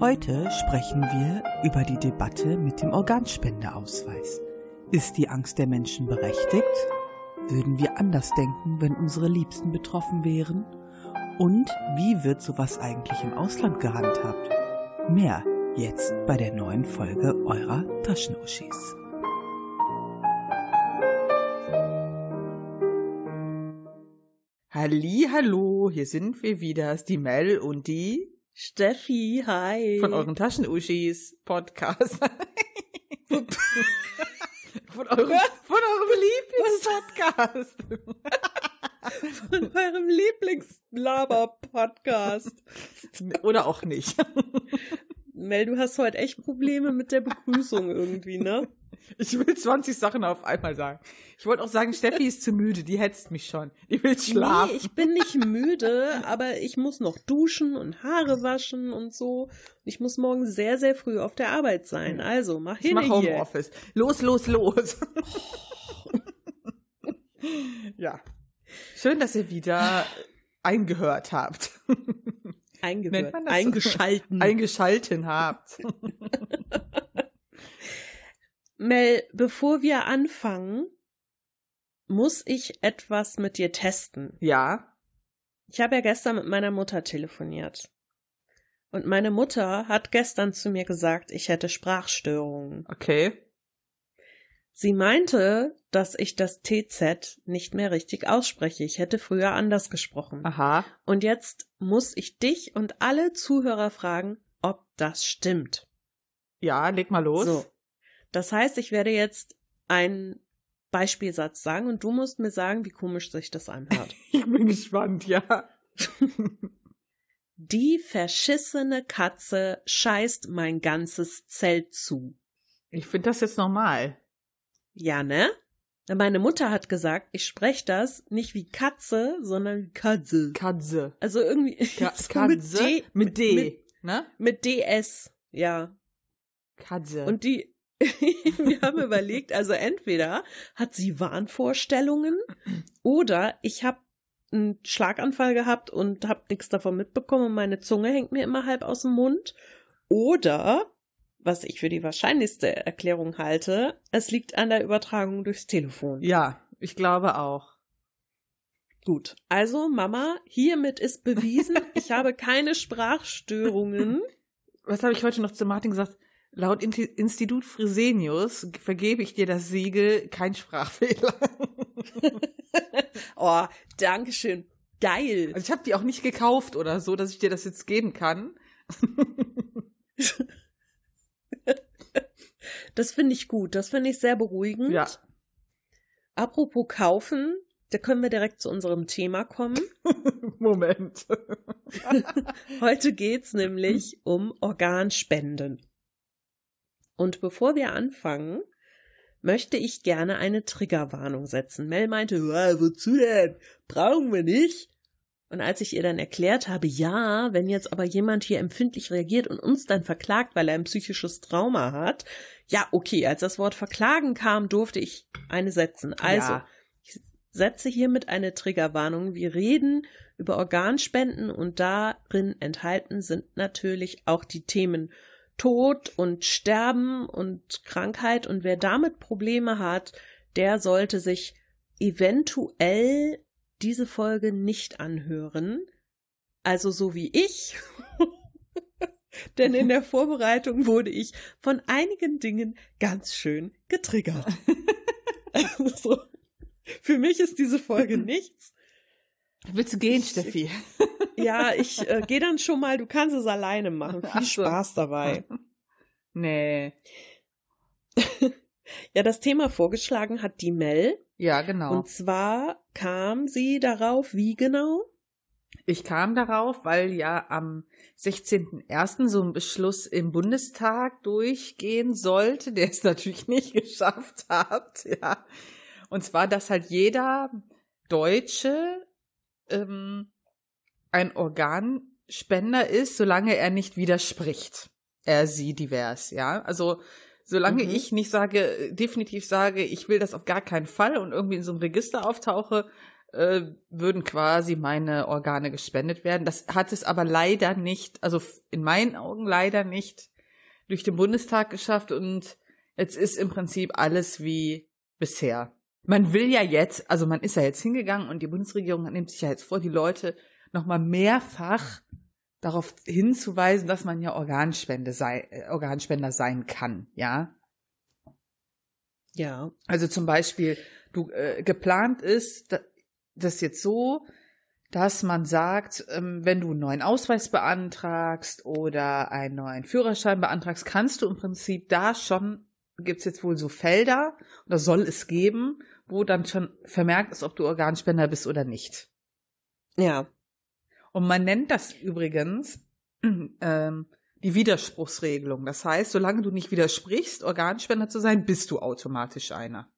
Heute sprechen wir über die Debatte mit dem Organspendeausweis. Ist die Angst der Menschen berechtigt? Würden wir anders denken, wenn unsere Liebsten betroffen wären? Und wie wird sowas eigentlich im Ausland gehandhabt? Mehr jetzt bei der neuen Folge eurer Taschenuschis. Halli, hallo, hier sind wir wieder, ist die Mel und die Steffi, hi. von euren Taschenuschis Podcast. von eurem, von eurem Lieblingspodcast. Von eurem Lieblingslaber-Podcast. Oder auch nicht. Mel, du hast heute echt Probleme mit der Begrüßung irgendwie, ne? Ich will 20 Sachen auf einmal sagen. Ich wollte auch sagen, Steffi ist zu müde, die hetzt mich schon. Die will schlafen. Nee, ich bin nicht müde, aber ich muss noch duschen und Haare waschen und so. Ich muss morgen sehr, sehr früh auf der Arbeit sein. Also, mach ich hin mach hier. Homeoffice. Los, los, los. ja. Schön, dass ihr wieder eingehört habt. Eingehört, so? eingeschalten. Eingeschalten habt. Mel, bevor wir anfangen, muss ich etwas mit dir testen. Ja. Ich habe ja gestern mit meiner Mutter telefoniert. Und meine Mutter hat gestern zu mir gesagt, ich hätte Sprachstörungen. Okay. Sie meinte, dass ich das TZ nicht mehr richtig ausspreche. Ich hätte früher anders gesprochen. Aha. Und jetzt muss ich dich und alle Zuhörer fragen, ob das stimmt. Ja, leg mal los. So. Das heißt, ich werde jetzt einen Beispielsatz sagen und du musst mir sagen, wie komisch sich das anhört. Ich bin gespannt, ja. Die verschissene Katze scheißt mein ganzes Zelt zu. Ich finde das jetzt normal. Ja, ne? Meine Mutter hat gesagt, ich spreche das nicht wie Katze, sondern wie Katze. Katze. Also irgendwie Ka so Katze mit D, Mit, ne? mit DS, ja. Katze. Und die, wir haben überlegt, also entweder hat sie Wahnvorstellungen oder ich habe einen Schlaganfall gehabt und habe nichts davon mitbekommen und meine Zunge hängt mir immer halb aus dem Mund. Oder, was ich für die wahrscheinlichste Erklärung halte, es liegt an der Übertragung durchs Telefon. ja, ich glaube auch. Gut. Also, Mama, hiermit ist bewiesen, ich habe keine Sprachstörungen. Was habe ich heute noch zu Martin gesagt? Laut Institut Fresenius vergebe ich dir das Siegel, kein Sprachfehler. oh, Dankeschön. Geil. Also ich habe die auch nicht gekauft oder so, dass ich dir das jetzt geben kann. Das finde ich gut. Das finde ich sehr beruhigend. Ja. Apropos kaufen, da können wir direkt zu unserem Thema kommen. Moment. Heute geht's nämlich um Organspenden. Und bevor wir anfangen, möchte ich gerne eine Triggerwarnung setzen. Mel meinte, "Ja, wozu denn? Brauchen wir nicht. Und als ich ihr dann erklärt habe, ja, wenn jetzt aber jemand hier empfindlich reagiert und uns dann verklagt, weil er ein psychisches Trauma hat, ja, okay, als das Wort verklagen kam, durfte ich eine setzen. Also, Ja. ich setze hiermit eine Triggerwarnung. Wir reden über Organspenden und darin enthalten sind natürlich auch die Themen Tod und Sterben und Krankheit. Und wer damit Probleme hat, der sollte sich eventuell diese Folge nicht anhören. Also so wie ich. Denn in der Vorbereitung wurde ich von einigen Dingen ganz schön getriggert. also, für mich ist diese Folge nichts. Willst du gehen, Steffi? Ja, ich äh, gehe dann schon mal, du kannst es alleine machen. Viel so. Spaß dabei. Nee. Ja, das Thema vorgeschlagen hat die Mel. Ja, genau. Und zwar kam sie darauf, wie genau? Ich kam darauf, weil ja am 16.01. so ein Beschluss im Bundestag durchgehen sollte, der es natürlich nicht geschafft hat, ja. Und zwar, dass halt jeder Deutsche ähm, ein Organspender ist, solange er nicht widerspricht. Er, sie, divers, ja. Also solange Mhm. ich nicht sage, definitiv sage, ich will das auf gar keinen Fall und irgendwie in so einem Register auftauche, äh, würden quasi meine Organe gespendet werden. Das hat es aber leider nicht, also in meinen Augen leider nicht durch den Bundestag geschafft und jetzt ist im Prinzip alles wie bisher. Man will ja jetzt, also man ist ja jetzt hingegangen und die Bundesregierung nimmt sich ja jetzt vor, die Leute nochmal mehrfach darauf hinzuweisen, dass man ja Organspende sei, äh, Organspender sein kann, ja. Ja. Also zum Beispiel, du äh, geplant ist, das jetzt so, dass man sagt, ähm, wenn du einen neuen Ausweis beantragst oder einen neuen Führerschein beantragst, kannst du im Prinzip da schon, gibt's jetzt wohl so Felder oder soll es geben, wo dann schon vermerkt ist, ob du Organspender bist oder nicht. Ja. Und man nennt das übrigens ähm, die Widerspruchsregelung. Das heißt, solange du nicht widersprichst, Organspender zu sein, bist du automatisch einer.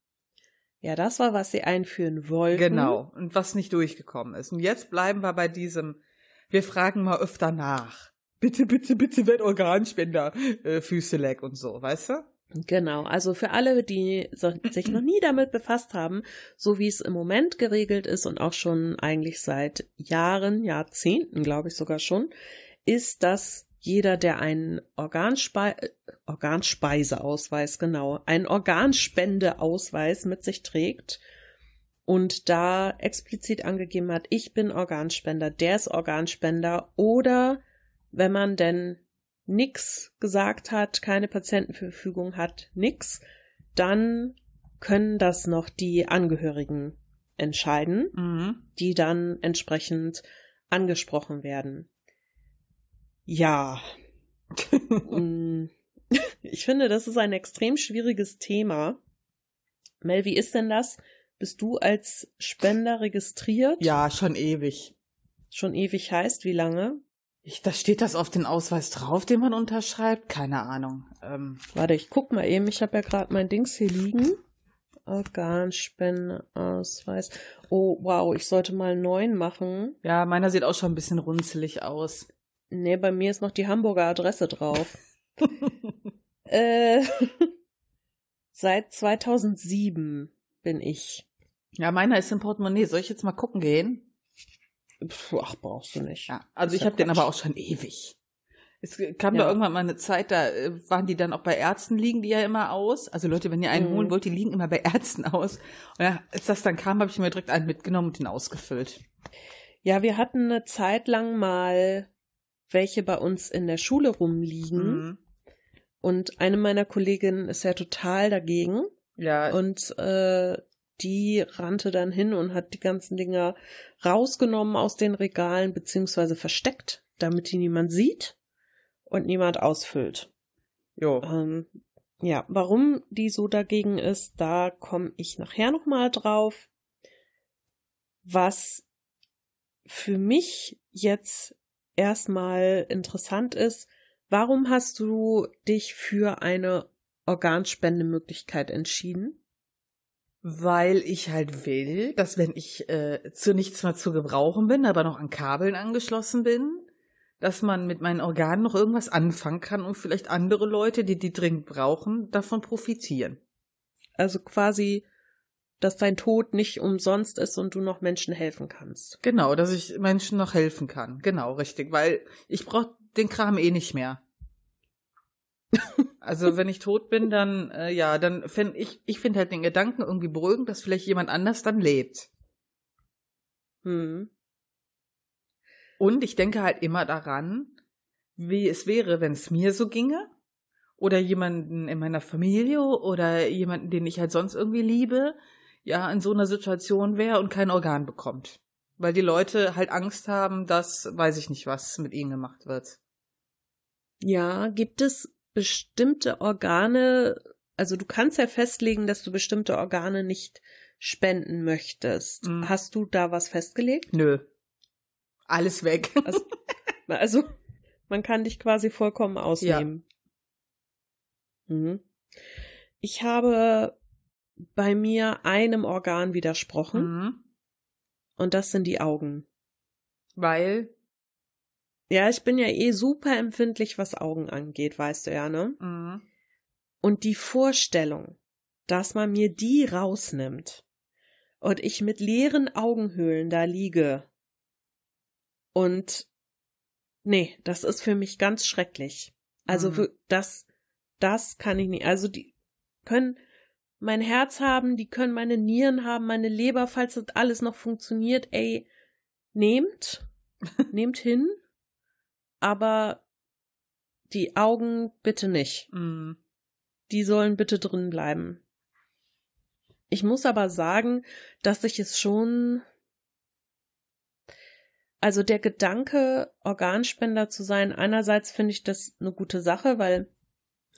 Ja, das war, was sie einführen wollten. Genau. Und was nicht durchgekommen ist. Und jetzt bleiben wir bei diesem, wir fragen mal öfter nach. Bitte, bitte, bitte, werd Organspender, äh, Füße leck und so, weißt du? Genau, also für alle, die sich noch nie damit befasst haben, so wie es im Moment geregelt ist und auch schon eigentlich seit Jahren, Jahrzehnten, glaube ich sogar schon, ist, dass jeder, der einen Organspe Organspeiseausweis, genau, einen Organspendeausweis mit sich trägt und da explizit angegeben hat, ich bin Organspender, der ist Organspender oder wenn man denn nix gesagt hat, keine Patientenverfügung hat, nix, dann können das noch die Angehörigen entscheiden, mhm. die dann entsprechend angesprochen werden. Ja. Mm. ich finde, das ist ein extrem schwieriges Thema. Mel, wie ist denn das? Bist du als Spender registriert? Ja, schon ewig. Schon ewig heißt wie lange? Ich, da steht das auf den Ausweis drauf, den man unterschreibt? Keine Ahnung. Ähm. Warte, ich guck mal eben. Ich habe ja gerade mein Dings hier liegen. Organspendeausweis. Oh, wow, ich sollte mal einen neuen machen. Ja, meiner sieht auch schon ein bisschen runzelig aus. Nee, bei mir ist noch die Hamburger Adresse drauf. äh, seit 2007 bin ich. Ja, meiner ist im Portemonnaie. Soll ich jetzt mal gucken gehen? Puh, ach, brauchst du nicht. Ja, also ich habe den aber auch schon ewig. Es kam ja. da irgendwann mal eine Zeit, da äh, waren die dann auch bei Ärzten, liegen die ja immer aus. Also Leute, wenn ihr einen mhm. holen wollt, die liegen immer bei Ärzten aus. Und ja, als das dann kam, habe ich mir direkt einen mitgenommen und den ausgefüllt. Ja, wir hatten eine Zeit lang mal welche bei uns in der Schule rumliegen. Mhm. Und eine meiner Kolleginnen ist ja total dagegen. Ja. Und äh, die rannte dann hin und hat die ganzen Dinger rausgenommen aus den Regalen, beziehungsweise versteckt, damit die niemand sieht und niemand ausfüllt. Jo. Ähm, ja, warum die so dagegen ist, da komme ich nachher nochmal drauf. Was für mich jetzt erstmal interessant ist, warum hast du dich für eine Organspendemöglichkeit entschieden? Weil ich halt will, dass wenn ich äh, zu nichts mehr zu gebrauchen bin, aber noch an Kabeln angeschlossen bin, dass man mit meinen Organen noch irgendwas anfangen kann und vielleicht andere Leute, die die dringend brauchen, davon profitieren. Also quasi dass dein Tod nicht umsonst ist und du noch Menschen helfen kannst. Genau, dass ich Menschen noch helfen kann. Genau, richtig, weil ich brauche den Kram eh nicht mehr. Also wenn ich tot bin, dann äh, ja, dann finde ich ich finde halt den Gedanken irgendwie beruhigend, dass vielleicht jemand anders dann lebt. Hm. Und ich denke halt immer daran, wie es wäre, wenn es mir so ginge oder jemanden in meiner Familie oder jemanden, den ich halt sonst irgendwie liebe, ja in so einer Situation wäre und kein Organ bekommt. Weil die Leute halt Angst haben, dass weiß ich nicht, was mit ihnen gemacht wird. Ja, gibt es bestimmte Organe, also du kannst ja festlegen, dass du bestimmte Organe nicht spenden möchtest. Mhm. Hast du da was festgelegt? Nö. Alles weg. Also, also man kann dich quasi vollkommen ausnehmen. Ja. Mhm. Ich habe bei mir einem Organ widersprochen. Mhm. Und das sind die Augen. Weil? Ja, ich bin ja eh super empfindlich, was Augen angeht, weißt du ja, ne? Mhm. Und die Vorstellung, dass man mir die rausnimmt und ich mit leeren Augenhöhlen da liege. Und nee, das ist für mich ganz schrecklich. Also Mhm. das, das kann ich nicht. Also die können mein Herz haben, die können meine Nieren haben, meine Leber, falls das alles noch funktioniert. Ey, nehmt, nehmt hin, aber die Augen bitte nicht. Mm. Die sollen bitte drin bleiben. Ich muss aber sagen, dass ich es schon. Also der Gedanke, Organspender zu sein, einerseits finde ich das eine gute Sache, weil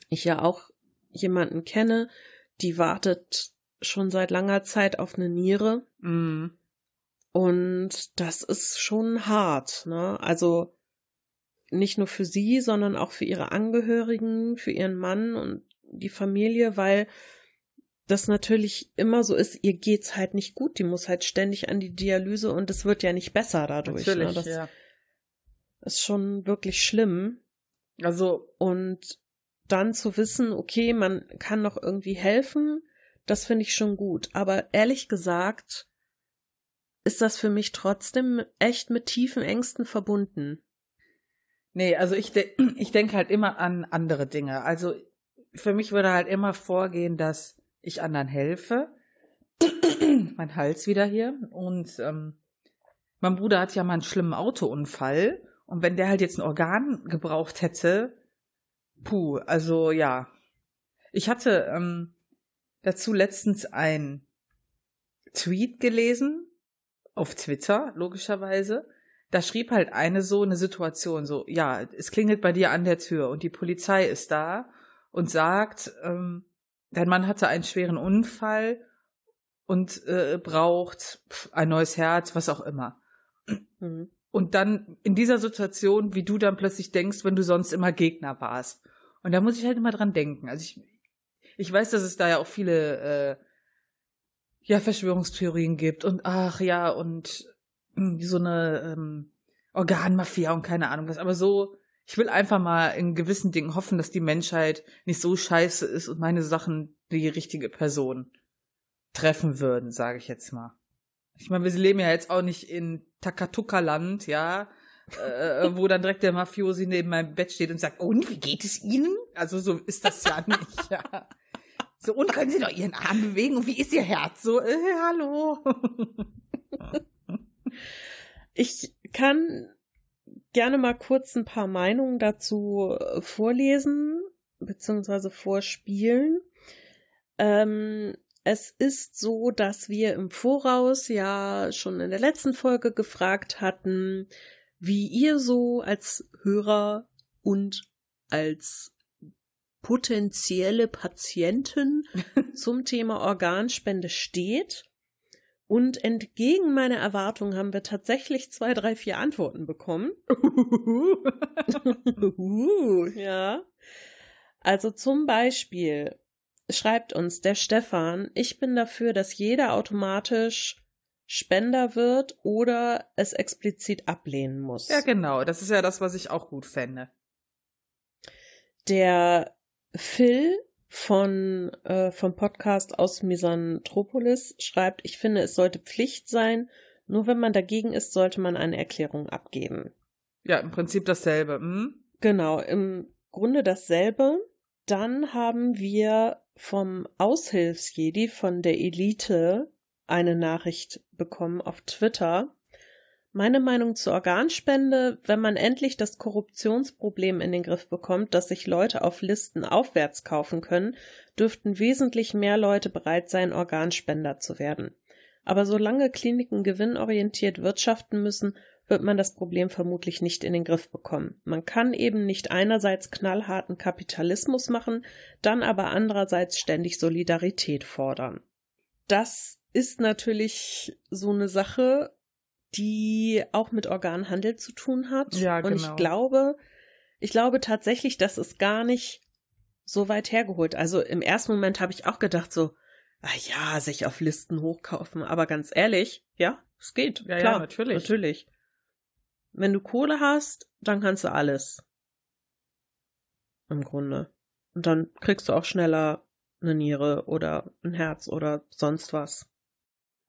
ich ja auch jemanden kenne, die wartet schon seit langer Zeit auf eine Niere. Mm. Und das ist schon hart, ne? Also nicht nur für sie, sondern auch für ihre Angehörigen, für ihren Mann und die Familie, weil das natürlich immer so ist, ihr geht's halt nicht gut, die muss halt ständig an die Dialyse und es wird ja nicht besser dadurch. Natürlich, ne? Das ja. ist schon wirklich schlimm. Also, Und dann zu wissen, okay, man kann noch irgendwie helfen, das finde ich schon gut. Aber ehrlich gesagt ist das für mich trotzdem echt mit tiefen Ängsten verbunden. Nee, also ich, de ich denke halt immer an andere Dinge. Also für mich würde halt immer vorgehen, dass ich anderen helfe. mein Hals wieder hier. Und ähm, mein Bruder hat ja mal einen schlimmen Autounfall. Und wenn der halt jetzt ein Organ gebraucht hätte, puh, also ja. Ich hatte ähm, dazu letztens ein Tweet gelesen, auf Twitter, logischerweise. Da schrieb halt eine so eine Situation, so, ja, es klingelt bei dir an der Tür und die Polizei ist da und sagt, ähm, dein Mann hatte einen schweren Unfall und äh, braucht ein neues Herz, was auch immer. Mhm. Und dann in dieser Situation, wie du dann plötzlich denkst, wenn du sonst immer Gegner warst. Und da muss ich halt immer dran denken. Also ich, ich weiß, dass es da ja auch viele äh, ja, Verschwörungstheorien gibt und ach ja, und mh, so eine ähm, Organmafia und keine Ahnung was. Aber so, ich will einfach mal in gewissen Dingen hoffen, dass die Menschheit nicht so scheiße ist und meine Sachen die richtige Person treffen würden, sage ich jetzt mal. Ich meine, wir leben ja jetzt auch nicht in Takatuka-Land, ja, äh, wo dann direkt der Mafiosi neben meinem Bett steht und sagt, und, wie geht es Ihnen? Also so ist das ja nicht, ja. So, und können Sie doch Ihren Arm bewegen und wie ist Ihr Herz? So, äh, hallo. Ich kann gerne mal kurz ein paar Meinungen dazu äh, vorlesen, beziehungsweise vorspielen. Ähm, es ist so, dass wir im Voraus ja schon in der letzten Folge gefragt hatten, wie ihr so als Hörer und als potenzielle Patienten zum Thema Organspende steht. Und entgegen meiner Erwartung haben wir tatsächlich zwei, drei, vier Antworten bekommen. Ja. Also zum Beispiel schreibt uns der Stefan, ich bin dafür, dass jeder automatisch Spender wird oder es explizit ablehnen muss. ja, genau. Das ist ja das, was ich auch gut fände. Der Phil von äh, vom Podcast aus Misanthropolis schreibt, ich finde, es sollte Pflicht sein. Nur wenn man dagegen ist, sollte man eine Erklärung abgeben. Ja, im Prinzip dasselbe. Hm? Genau, im Grunde dasselbe. Dann haben wir vom Aushilfsjedi von der Elite eine Nachricht bekommen auf Twitter. Meine Meinung zur Organspende, wenn man endlich das Korruptionsproblem in den Griff bekommt, dass sich Leute auf Listen aufwärts kaufen können, dürften wesentlich mehr Leute bereit sein, Organspender zu werden. Aber solange Kliniken gewinnorientiert wirtschaften müssen, wird man das Problem vermutlich nicht in den Griff bekommen. Man kann eben nicht einerseits knallharten Kapitalismus machen, dann aber andererseits ständig Solidarität fordern. Das ist natürlich so eine Sache, die auch mit Organhandel zu tun hat. Ja, Und ich genau. glaube, ich glaube tatsächlich, das ist gar nicht so weit hergeholt. Also im ersten Moment habe ich auch gedacht so, ah ja, sich auf Listen hochkaufen. Aber ganz ehrlich, ja, es geht. Ja, ja, Klar, natürlich. Natürlich. Wenn du Kohle hast, dann kannst du alles. Im Grunde. Und dann kriegst du auch schneller eine Niere oder ein Herz oder sonst was.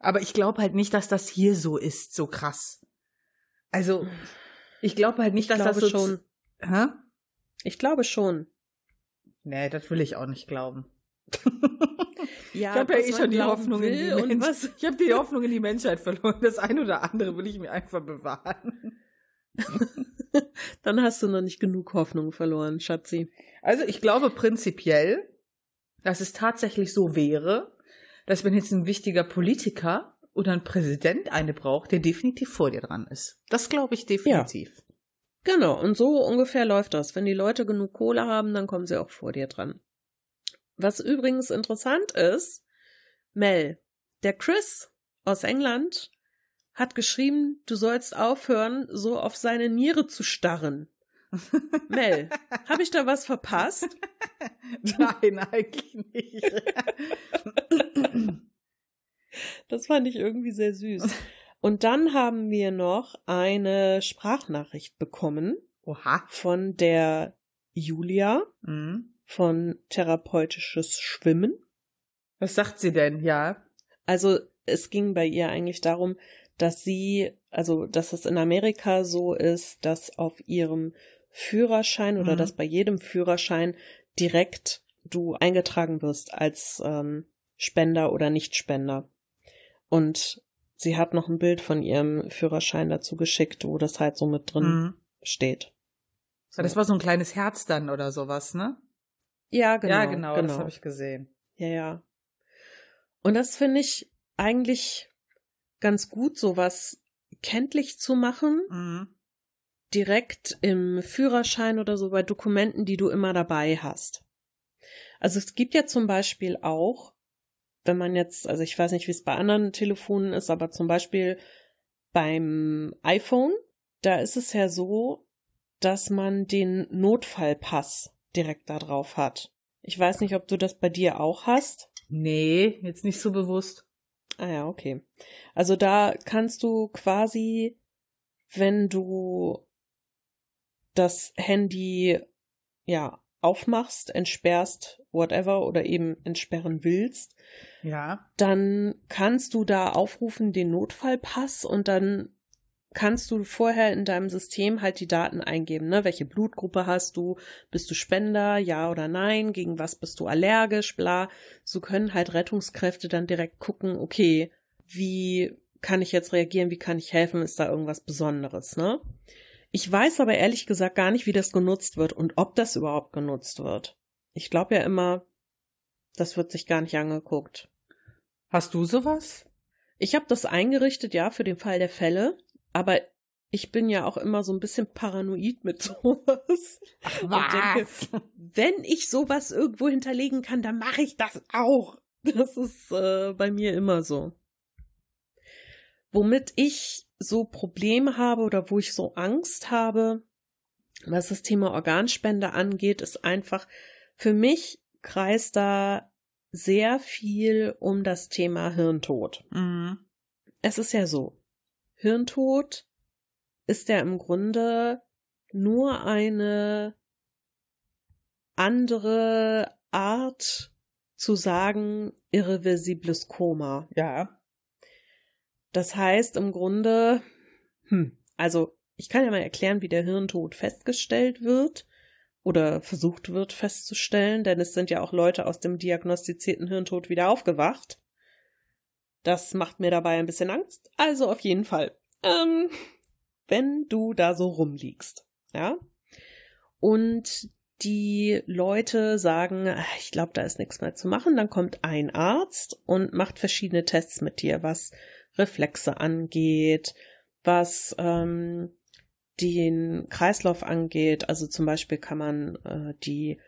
Aber ich glaube halt nicht, dass das hier so ist, so krass. Also, ich glaube halt nicht, Ich dass das so. schon. Hä? Ich glaube schon. Nee, das will ich auch nicht glauben. Ja, ich habe ja eh schon die Hoffnung in die und was. Ich habe die Hoffnung in die Menschheit verloren. Das eine oder andere will ich mir einfach bewahren. Dann hast du noch nicht genug Hoffnung verloren, Schatzi. Also ich glaube prinzipiell, dass es tatsächlich so wäre, dass wenn jetzt ein wichtiger Politiker oder ein Präsident eine braucht, der definitiv vor dir dran ist. Das glaube ich definitiv. Genau, und so ungefähr läuft das. Wenn die Leute genug Kohle haben, dann kommen sie auch vor dir dran. Was übrigens interessant ist, Mel, der Chris aus England hat geschrieben, du sollst aufhören, so auf seine Niere zu starren. Mel, habe ich da was verpasst? Nein, eigentlich nicht. Das fand ich irgendwie sehr süß. Und dann haben wir noch eine Sprachnachricht bekommen Oha. von der Julia Mhm. von Therapeutisches Schwimmen. Was sagt sie denn? Ja. Also es ging bei ihr eigentlich darum, dass sie, also dass es in Amerika so ist, dass auf ihrem Führerschein oder Mhm. dass bei jedem Führerschein direkt du eingetragen wirst als ähm, Spender oder Nichtspender. Und sie hat noch ein Bild von ihrem Führerschein dazu geschickt, wo das halt so mit drin Mhm. steht. Das war so ein kleines Herz dann oder sowas, ne? Ja, genau. ja, genau, das habe ich gesehen. Ja, ja. Und das finde ich eigentlich ganz gut, sowas kenntlich zu machen, Mhm. Direkt im Führerschein oder so bei Dokumenten, die du immer dabei hast. Also es gibt ja zum Beispiel auch, wenn man jetzt, also ich weiß nicht, wie es bei anderen Telefonen ist, aber zum Beispiel beim iPhone, da ist es ja so, dass man den Notfallpass direkt da drauf hat. Ich weiß nicht, ob du das bei dir auch hast. Nee, jetzt nicht so bewusst. Ah ja, okay. Also da kannst du quasi, wenn du das Handy ja aufmachst, entsperrst, whatever oder eben entsperren willst, Ja. dann kannst du da aufrufen den Notfallpass und dann kannst du vorher in deinem System halt die Daten eingeben, ne? Welche Blutgruppe hast du? Bist du Spender? Ja oder nein? Gegen was bist du allergisch? Bla. So können halt Rettungskräfte dann direkt gucken, okay, wie kann ich jetzt reagieren? Wie kann ich helfen? Ist da irgendwas Besonderes, ne? Ich weiß aber ehrlich gesagt gar nicht, wie das genutzt wird und ob das überhaupt genutzt wird. Ich glaube ja immer, das wird sich gar nicht angeguckt. Hast du sowas? Ich habe das eingerichtet, ja, für den Fall der Fälle, aber ich bin ja auch immer so ein bisschen paranoid mit sowas. Und denke, wenn ich sowas irgendwo hinterlegen kann, dann mache ich das auch. Das ist äh, bei mir immer so. Womit ich so Probleme habe oder wo ich so Angst habe, was das Thema Organspende angeht, ist einfach, für mich kreist da sehr viel um das Thema Hirntod. Mhm. Es ist ja so, Hirntod ist ja im Grunde nur eine andere Art zu sagen, irreversibles Koma. Ja. Das heißt im Grunde, hm, also ich kann ja mal erklären, wie der Hirntod festgestellt wird oder versucht wird festzustellen, denn es sind ja auch Leute aus dem diagnostizierten Hirntod wieder aufgewacht. Das macht mir dabei ein bisschen Angst. Also auf jeden Fall. Ähm, wenn du da so rumliegst, ja, und die Leute sagen, "Ah, ich glaube, da ist nichts mehr zu machen, dann kommt ein Arzt und macht verschiedene Tests mit dir, was Reflexe angeht, was ähm, den Kreislauf angeht. Also zum Beispiel kann man äh, die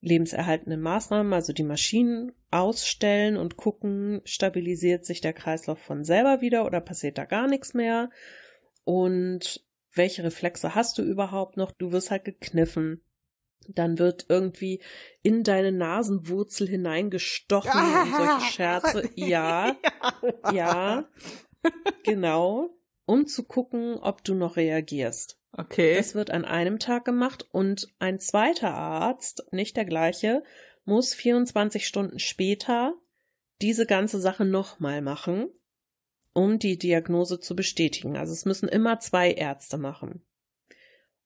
lebenserhaltenden Maßnahmen, also die Maschinen ausstellen und gucken, stabilisiert sich der Kreislauf von selber wieder oder passiert da gar nichts mehr? Und welche Reflexe hast du überhaupt noch? Du wirst halt gekniffen. Dann wird irgendwie in deine Nasenwurzel hineingestochen und solche Scherze. Ja, ja, genau. Um zu gucken, ob du noch reagierst. Okay. Das wird an einem Tag gemacht und ein zweiter Arzt, nicht der gleiche, muss 24 Stunden später diese ganze Sache nochmal machen. um die Diagnose zu bestätigen. Also es müssen immer zwei Ärzte machen.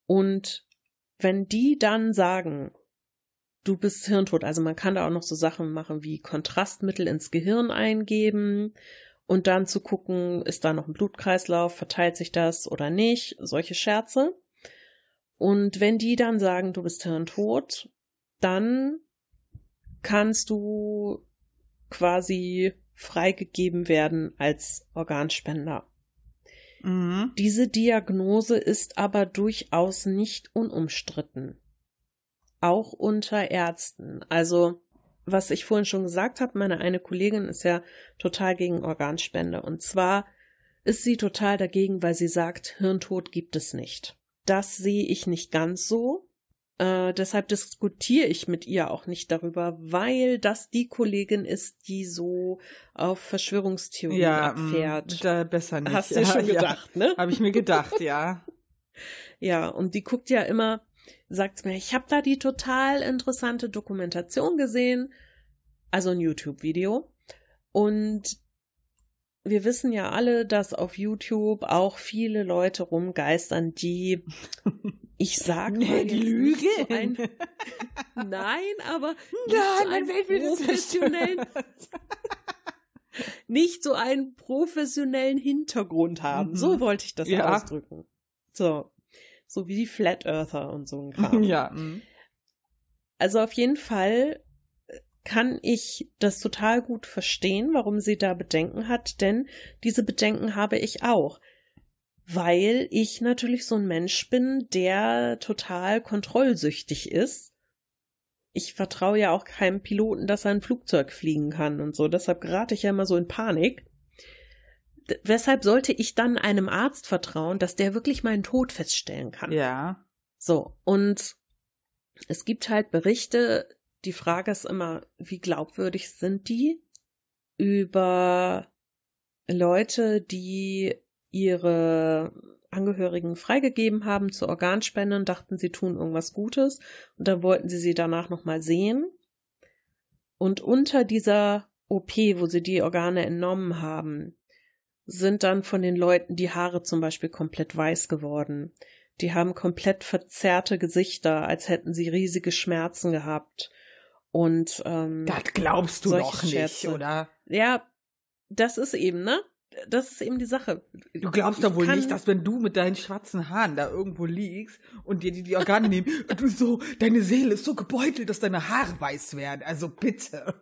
Und wenn die dann sagen, du bist hirntot, also man kann da auch noch so Sachen machen wie Kontrastmittel ins Gehirn eingeben und dann zu gucken, ist da noch ein Blutkreislauf, verteilt sich das oder nicht, solche Scherze. Und wenn die dann sagen, du bist hirntot, dann kannst du quasi freigegeben werden als Organspender. Mhm. Diese Diagnose ist aber durchaus nicht unumstritten. Auch unter Ärzten. Also, was ich vorhin schon gesagt habe, meine eine Kollegin ist ja total gegen Organspende. Und zwar ist sie total dagegen, weil sie sagt, Hirntod gibt es nicht. Das sehe ich nicht ganz so. Äh, deshalb diskutiere ich mit ihr auch nicht darüber, weil das die Kollegin ist, die so auf Verschwörungstheorien ja, mm, abfährt. Da besser nicht. Hast du ja, schon gedacht, ja. ne? Habe ich mir gedacht, ja. ja, und die guckt ja immer, sagt mir, ich habe da die total interessante Dokumentation gesehen, also ein YouTube-Video. Und wir wissen ja alle, dass auf YouTube auch viele Leute rumgeistern, die, ich sag mal, nee, die Lüge. So ein, nein, aber nein, so einen professionellen, nicht so einen professionellen Hintergrund haben. Mhm. So wollte ich das ja. ausdrücken. So, so wie die Flat Earther und so ein Kram. Ja. Mhm. Also auf jeden Fall kann ich das total gut verstehen, warum sie da Bedenken hat, denn diese Bedenken habe ich auch. Weil ich natürlich so ein Mensch bin, der total kontrollsüchtig ist. Ich vertraue ja auch keinem Piloten, dass er ein Flugzeug fliegen kann und so. Deshalb gerate ich ja immer so in Panik. D weshalb sollte ich dann einem Arzt vertrauen, dass der wirklich meinen Tod feststellen kann? Ja. So, und es gibt halt Berichte, die Frage ist immer, wie glaubwürdig sind die über Leute, die ihre Angehörigen freigegeben haben zur Organspende und dachten, sie tun irgendwas Gutes und dann wollten sie sie danach nochmal sehen. Und unter dieser OP, wo sie die Organe entnommen haben, sind dann von den Leuten die Haare zum Beispiel komplett weiß geworden. Die haben komplett verzerrte Gesichter, als hätten sie riesige Schmerzen gehabt. Und ähm, das glaubst du doch nicht, Scherze. oder? Ja, das ist eben, ne? Das ist eben die Sache. Du glaubst doch wohl nicht, dass wenn du mit deinen schwarzen Haaren da irgendwo liegst und dir die, die Organe nehmen, du so, deine Seele ist so gebeutelt, dass deine Haare weiß werden. Also bitte.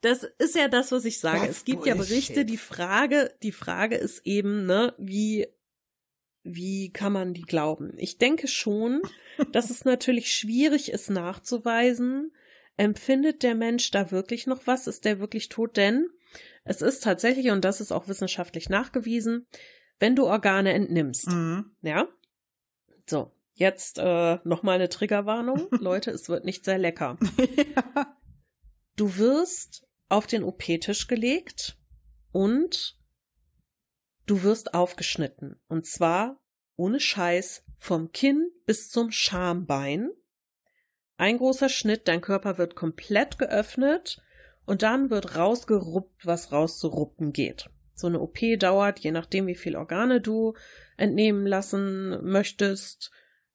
Das ist ja das, was ich sage. Das es gibt Bullshit. ja Berichte, die Frage, die Frage ist eben, ne, wie, wie kann man die glauben? Ich denke schon, dass es natürlich schwierig ist nachzuweisen, empfindet der Mensch da wirklich noch was? Ist der wirklich tot? Denn es ist tatsächlich, und das ist auch wissenschaftlich nachgewiesen, wenn du Organe entnimmst, mhm. ja, so, jetzt äh, nochmal eine Triggerwarnung. Leute, es wird nicht sehr lecker. ja. Du wirst auf den OP-Tisch gelegt und du wirst aufgeschnitten. Und zwar ohne Scheiß vom Kinn bis zum Schambein ein großer Schnitt, dein Körper wird komplett geöffnet und dann wird rausgeruppt, was rauszuruppen geht. So eine OP dauert, je nachdem, wie viel Organe du entnehmen lassen möchtest.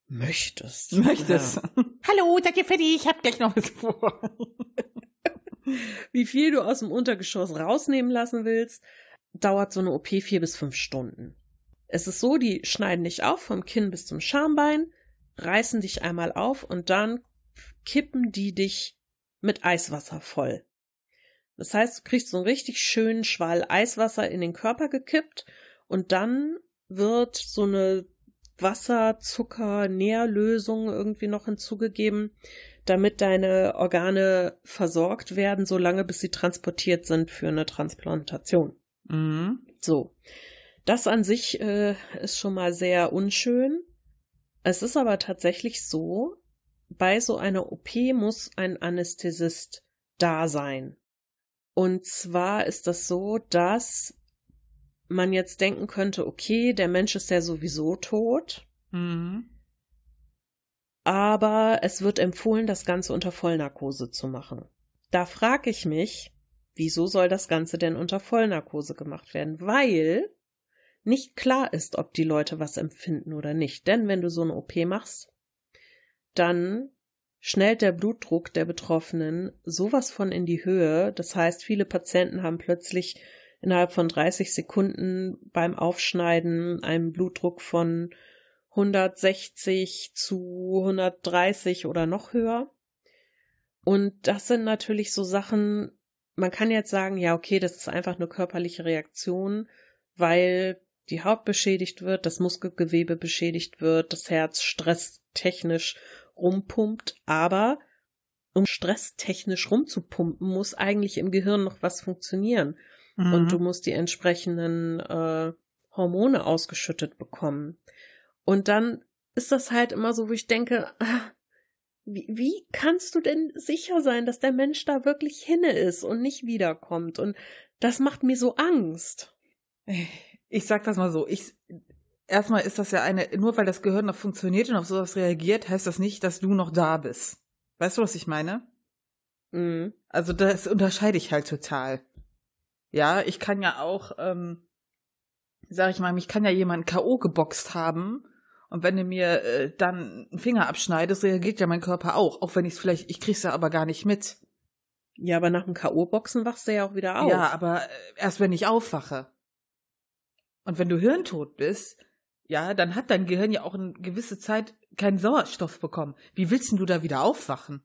Möchtest. Möchtest. Ja. Hallo, seid ihr fertig? Ich hab gleich noch was vor. wie viel du aus dem Untergeschoss rausnehmen lassen willst, dauert so eine OP vier bis fünf Stunden. Es ist so, die schneiden dich auf vom Kinn bis zum Schambein, reißen dich einmal auf und dann kippen die dich mit Eiswasser voll. Das heißt, du kriegst so einen richtig schönen Schwall Eiswasser in den Körper gekippt und dann wird so eine Wasser-Zucker-Nährlösung irgendwie noch hinzugegeben, damit deine Organe versorgt werden, solange bis sie transportiert sind für eine Transplantation. Mhm. So. Das an sich äh, ist schon mal sehr unschön. Es ist aber tatsächlich so, bei so einer OP muss ein Anästhesist da sein. Und zwar ist das so, dass man jetzt denken könnte, okay, der Mensch ist ja sowieso tot. Mhm. Aber es wird empfohlen, das Ganze unter Vollnarkose zu machen. Da frage ich mich, wieso soll das Ganze denn unter Vollnarkose gemacht werden? Weil nicht klar ist, ob die Leute was empfinden oder nicht. Denn wenn du so eine OP machst, dann schnellt der Blutdruck der Betroffenen sowas von in die Höhe. Das heißt, viele Patienten haben plötzlich innerhalb von 30 Sekunden beim Aufschneiden einen Blutdruck von 160 zu 130 oder noch höher. Und das sind natürlich so Sachen, man kann jetzt sagen, ja, okay, das ist einfach eine körperliche Reaktion, weil die Haut beschädigt wird, das Muskelgewebe beschädigt wird, das Herz stresstechnisch rumpumpt, aber um stresstechnisch rumzupumpen, muss eigentlich im Gehirn noch was funktionieren. Mhm. Und du musst die entsprechenden äh, Hormone ausgeschüttet bekommen. Und dann ist das halt immer so, wo ich denke, ah, wie, wie kannst du denn sicher sein, dass der Mensch da wirklich hinne ist und nicht wiederkommt? Und das macht mir so Angst. Ich sag das mal so, ich erstmal ist das ja eine, nur weil das Gehirn noch funktioniert und auf sowas reagiert, heißt das nicht, dass du noch da bist. Weißt du, was ich meine? Mhm. Also das unterscheide ich halt total. Ja, ich kann ja auch, ähm, sag ich mal, mich kann ja jemand K.O. geboxt haben und wenn du mir äh, dann einen Finger abschneidest, reagiert ja mein Körper auch, auch wenn ich es vielleicht, ich krieg's ja aber gar nicht mit. Ja, aber nach dem K.O.-Boxen wachst du ja auch wieder auf. Ja, aber äh, erst wenn ich aufwache. Und wenn du hirntot bist, ja, dann hat dein Gehirn ja auch eine gewisse Zeit keinen Sauerstoff bekommen. Wie willst denn du da wieder aufwachen?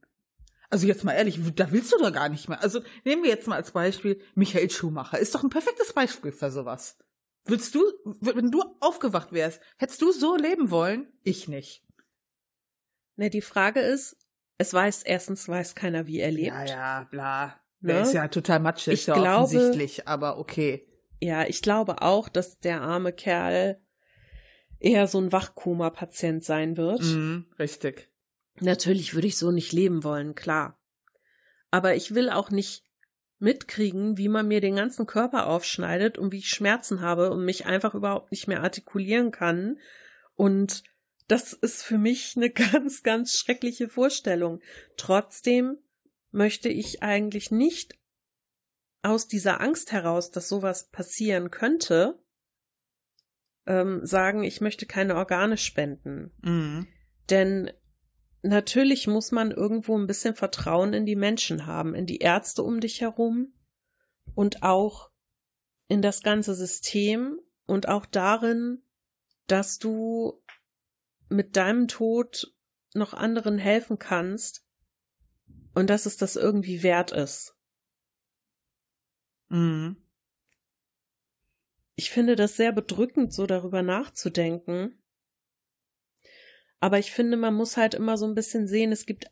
Also jetzt mal ehrlich, da willst du doch gar nicht mehr. Also nehmen wir jetzt mal als Beispiel Michael Schumacher. Ist doch ein perfektes Beispiel für sowas. Würdest du, wenn du aufgewacht wärst, hättest du so leben wollen? Ich nicht. Ne, die Frage ist, es weiß, erstens weiß keiner, wie er lebt. Ja, ja, bla. Ne? Der ist ja total matschig, ja glaube, offensichtlich, aber okay. Ja, ich glaube auch, dass der arme Kerl eher so ein Wachkoma-Patient sein wird. Mhm, richtig. Natürlich würde ich so nicht leben wollen, klar. Aber ich will auch nicht mitkriegen, wie man mir den ganzen Körper aufschneidet und wie ich Schmerzen habe und mich einfach überhaupt nicht mehr artikulieren kann. Und das ist für mich eine ganz, ganz schreckliche Vorstellung. Trotzdem möchte ich eigentlich nicht aus dieser Angst heraus, dass sowas passieren könnte, ähm, sagen, ich möchte keine Organe spenden. Mhm. Denn natürlich muss man irgendwo ein bisschen Vertrauen in die Menschen haben, in die Ärzte um dich herum und auch in das ganze System und auch darin, dass du mit deinem Tod noch anderen helfen kannst und dass es das irgendwie wert ist. Mhm. Ich finde das sehr bedrückend, so darüber nachzudenken, aber ich finde, man muss halt immer so ein bisschen sehen, es gibt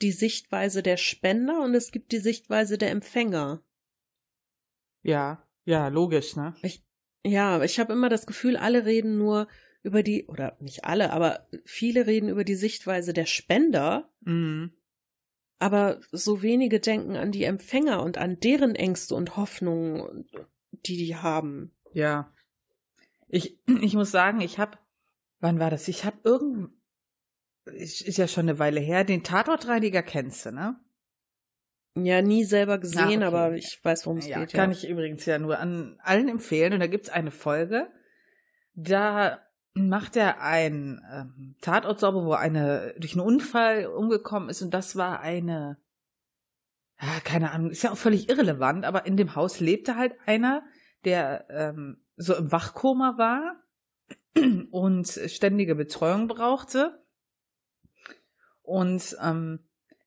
die Sichtweise der Spender und es gibt die Sichtweise der Empfänger. Ja, ja, logisch, ne? Ich, ja, ich habe immer das Gefühl, alle reden nur über die, oder nicht alle, aber viele reden über die Sichtweise der Spender. Mhm. Aber so wenige denken an die Empfänger und an deren Ängste und Hoffnungen, die die haben. Ja. Ich, ich muss sagen, ich habe Wann war das? Ich habe irgend ist ja schon eine Weile her, den Tatortreiniger kennst du, ne? Ja, nie selber gesehen, Ach, okay. aber ich weiß, worum es ja, geht. Kann ja. ich übrigens ja nur an allen empfehlen. Und da gibt's eine Folge, da macht er einen ähm, Tatort sauber, wo eine durch einen Unfall umgekommen ist. Und das war eine, ja, keine Ahnung, ist ja auch völlig irrelevant, aber in dem Haus lebte halt einer, der ähm, so im Wachkoma war und ständige Betreuung brauchte. Und ähm,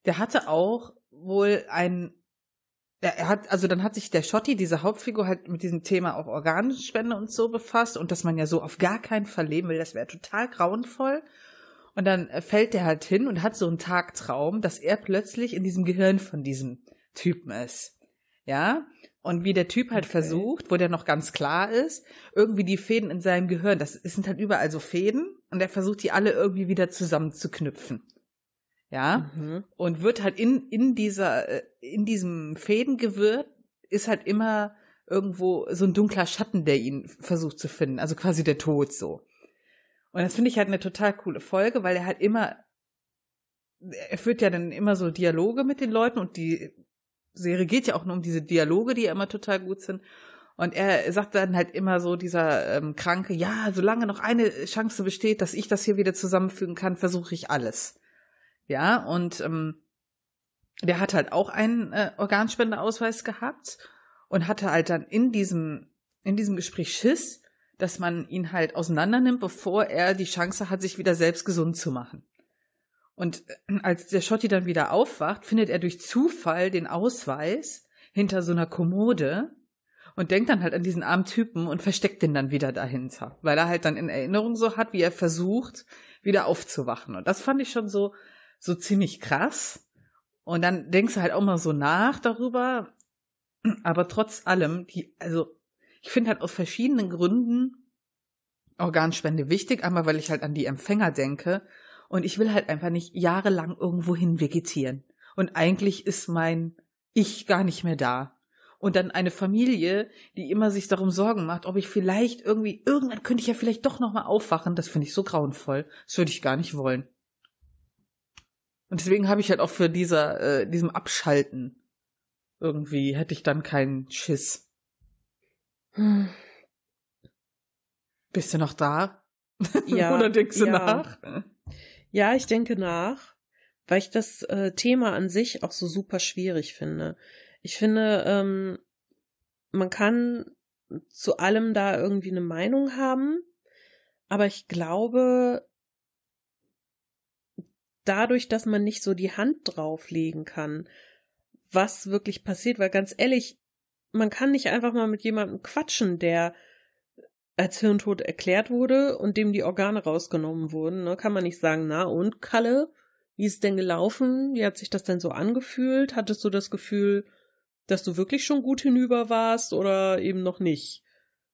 der hatte auch wohl ein, er hat, also dann hat sich der Schotti, diese Hauptfigur, halt mit diesem Thema auch Organspende und so befasst und dass man ja so auf gar keinen Fall leben will, das wäre total grauenvoll. Und dann fällt der halt hin und hat so einen Tagtraum, dass er plötzlich in diesem Gehirn von diesem Typen ist. Ja, und wie der Typ halt okay. versucht, wo der noch ganz klar ist, irgendwie die Fäden in seinem Gehirn, das sind halt überall so Fäden und er versucht die alle irgendwie wieder zusammenzuknüpfen. Ja, mhm. und wird halt in, in dieser, äh, in diesem Fädengewirr ist halt immer irgendwo so ein dunkler Schatten, der ihn versucht zu finden, also quasi der Tod so. Und das finde ich halt eine total coole Folge, weil er halt immer, er führt ja dann immer so Dialoge mit den Leuten und die Serie geht ja auch nur um diese Dialoge, die ja immer total gut sind. Und er sagt dann halt immer so, dieser ähm, Kranke, ja, solange noch eine Chance besteht, dass ich das hier wieder zusammenfügen kann, versuche ich alles. Ja, und ähm, der hat halt auch einen äh, Organspendeausweis gehabt und hatte halt dann in diesem, in diesem Gespräch Schiss, dass man ihn halt auseinander nimmt, bevor er die Chance hat, sich wieder selbst gesund zu machen. Und äh, als der Schotti dann wieder aufwacht, findet er durch Zufall den Ausweis hinter so einer Kommode und denkt dann halt an diesen armen Typen und versteckt den dann wieder dahinter, weil er halt dann in Erinnerung so hat, wie er versucht, wieder aufzuwachen. Und das fand ich schon so, so ziemlich krass. Und dann denkst du halt auch mal so nach darüber. Aber trotz allem, die, also, ich finde halt aus verschiedenen Gründen Organspende wichtig. Einmal, weil ich halt an die Empfänger denke. Und ich will halt einfach nicht jahrelang irgendwo hin vegetieren. Und eigentlich ist mein Ich gar nicht mehr da und dann eine Familie, die immer sich darum Sorgen macht, ob ich vielleicht irgendwie, irgendwann könnte ich ja vielleicht doch nochmal aufwachen. Das finde ich so grauenvoll. Das würde ich gar nicht wollen. Und deswegen habe ich halt auch für dieser, äh, diesem Abschalten irgendwie hätte ich dann keinen Schiss. Hm. Bist du noch da? Ja. Oder denkst du ja. nach? Ja, ich denke nach, weil ich das äh, Thema an sich auch so super schwierig finde. Ich finde, ähm, man kann zu allem da irgendwie eine Meinung haben, aber ich glaube, dadurch, dass man nicht so die Hand drauflegen kann, was wirklich passiert, weil ganz ehrlich, man kann nicht einfach mal mit jemandem quatschen, der als Hirntod erklärt wurde und dem die Organe rausgenommen wurden. Ne? Kann man nicht sagen, na und Kalle, wie ist denn gelaufen? Wie hat sich das denn so angefühlt? Hattest du das Gefühl, dass du wirklich schon gut hinüber warst oder eben noch nicht.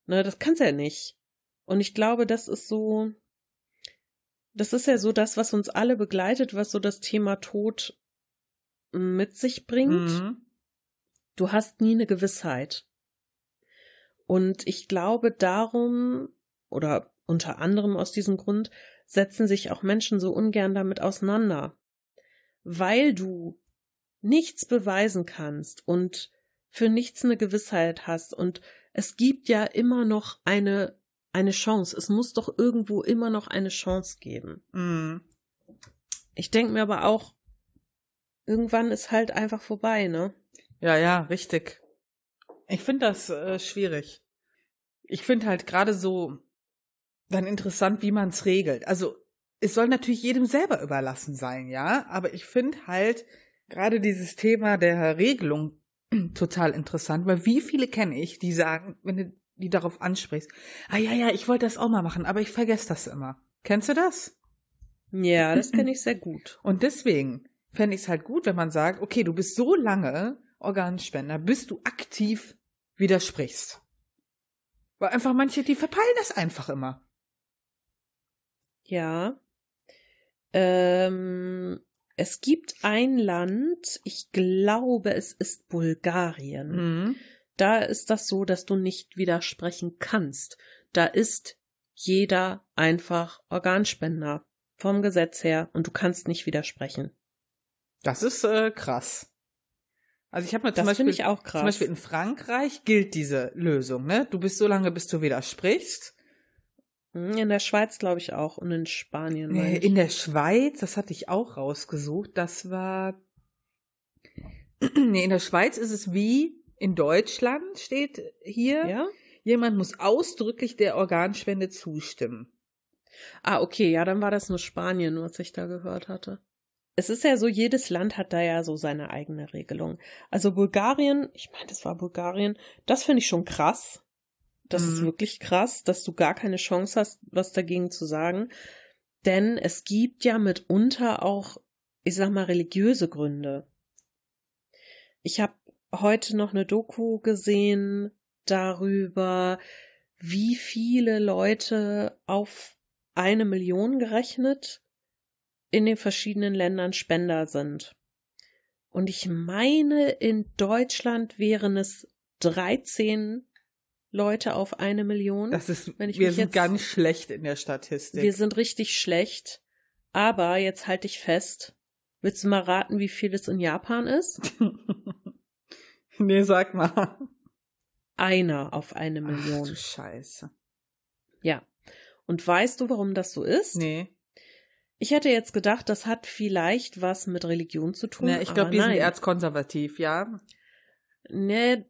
Ne, das kannst ja nicht. Und ich glaube, das ist so, das ist ja so das, was uns alle begleitet, was so das Thema Tod mit sich bringt. Mhm. Du hast nie eine Gewissheit. Und ich glaube, darum oder unter anderem aus diesem Grund setzen sich auch Menschen so ungern damit auseinander. Weil du nichts beweisen kannst und für nichts eine Gewissheit hast und es gibt ja immer noch eine eine Chance. Es muss doch irgendwo immer noch eine Chance geben. Mm. Ich denke mir aber auch, irgendwann ist halt einfach vorbei, ne? Ja, ja, richtig. Ich finde das äh, schwierig. Ich finde halt gerade so dann interessant, wie man es regelt. Also es soll natürlich jedem selber überlassen sein, ja, aber ich finde halt, gerade dieses Thema der Regelung total interessant, weil wie viele kenne ich, die sagen, wenn du die darauf ansprichst, ah ja, ja, ich wollte das auch mal machen, aber ich vergesse das immer. Kennst du das? Ja, das kenne ich sehr gut. Und deswegen fände ich es halt gut, wenn man sagt, okay, du bist so lange Organspender, bis du aktiv widersprichst. Weil einfach manche, die verpeilen das einfach immer. Ja. Ähm, es gibt ein Land, ich glaube, es ist Bulgarien. Mhm. Da ist das so, dass du nicht widersprechen kannst. Da ist jeder einfach Organspender vom Gesetz her und du kannst nicht widersprechen. Das ist äh, krass. Also ich habe mir zum Das Beispiel, ich auch krass. zum Beispiel in Frankreich gilt diese Lösung, ne? Du bist so lange, bis du widersprichst. In der Schweiz glaube ich auch und in Spanien. Nee, in der Schweiz, das hatte ich auch rausgesucht, das war. Nee, in der Schweiz ist es wie in Deutschland steht hier, ja? jemand muss ausdrücklich der Organspende zustimmen. Ah, okay, ja, dann war das nur Spanien, was ich da gehört hatte. Es ist ja so, jedes Land hat da ja so seine eigene Regelung. Also Bulgarien, ich meine, das war Bulgarien, das finde ich schon krass. Das ist Mhm. wirklich krass, dass du gar keine Chance hast, was dagegen zu sagen. Denn es gibt ja mitunter auch, ich sag mal, religiöse Gründe. Ich habe heute noch eine Doku gesehen darüber, wie viele Leute auf eine Million gerechnet in den verschiedenen Ländern Spender sind. Und ich meine, in Deutschland wären es 13 Leute auf eine Million. Das ist, Wenn ich wir sind jetzt- ganz schlecht in der Statistik. Wir sind richtig schlecht. Aber jetzt halte ich fest. Willst du mal raten, wie viel es in Japan ist? Nee, sag mal. Einer auf eine Ach Million. du Scheiße. ja. Und weißt du, warum das so ist? Nee. Ich hätte jetzt gedacht, das hat vielleicht was mit Religion zu tun. nee ich glaube, die sind erzkonservativ, ja. Nee,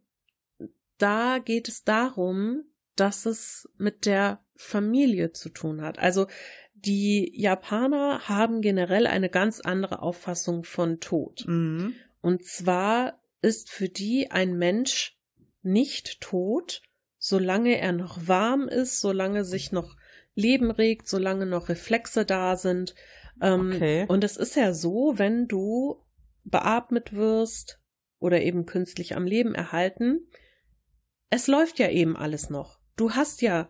da geht es darum, dass es mit der Familie zu tun hat. Also die Japaner haben generell eine ganz andere Auffassung von Tod. Mhm. Und zwar ist für die ein Mensch nicht tot, solange er noch warm ist, solange sich noch Leben regt, solange noch Reflexe da sind. Ähm, Okay. Und es ist ja so, wenn du beatmet wirst oder eben künstlich am Leben erhalten, es läuft ja eben alles noch. Du hast ja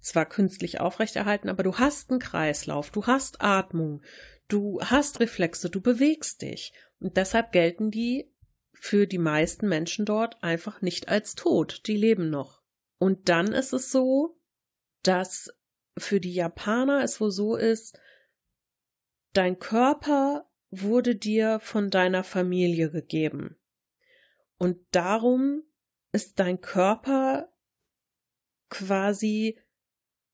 zwar künstlich aufrechterhalten, aber du hast einen Kreislauf, du hast Atmung, du hast Reflexe, du bewegst dich. Und deshalb gelten die für die meisten Menschen dort einfach nicht als tot. Die leben noch. Und dann ist es so, dass für die Japaner es wohl so ist, dein Körper wurde dir von deiner Familie gegeben. Und darum ist dein Körper quasi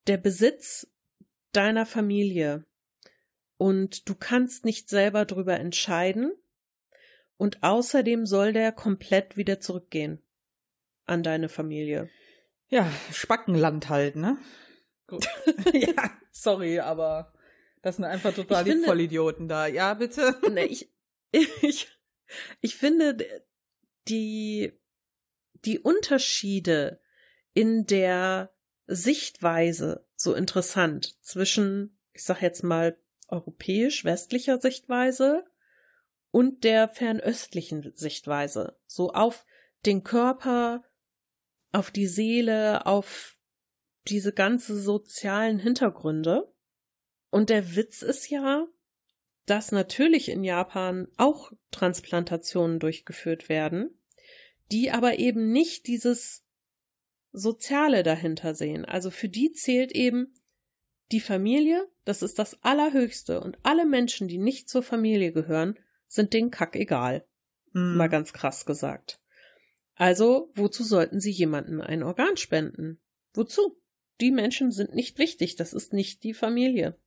der Besitz deiner Familie. Und du kannst nicht selber drüber entscheiden. Und außerdem soll der komplett wieder zurückgehen an deine Familie. Ja, Spackenland halt, ne? Gut. ja, sorry, aber das sind einfach total Ich die finde- Vollidioten da. Ja, bitte. Ne, ich, ich, ich finde die, die Unterschiede in der Sichtweise so interessant zwischen, ich sag jetzt mal, europäisch-westlicher Sichtweise und der fernöstlichen Sichtweise. So auf den Körper, auf die Seele, auf diese ganze sozialen Hintergründe. Und der Witz ist ja, dass natürlich in Japan auch Transplantationen durchgeführt werden, die aber eben nicht dieses Soziale dahinter sehen. Also für die zählt eben die Familie, das ist das Allerhöchste und alle Menschen, die nicht zur Familie gehören, sind denen kack egal. Hm. Mal ganz krass gesagt. Also, wozu sollten sie jemandem ein Organ spenden? Wozu? Die Menschen sind nicht wichtig, das ist nicht die Familie.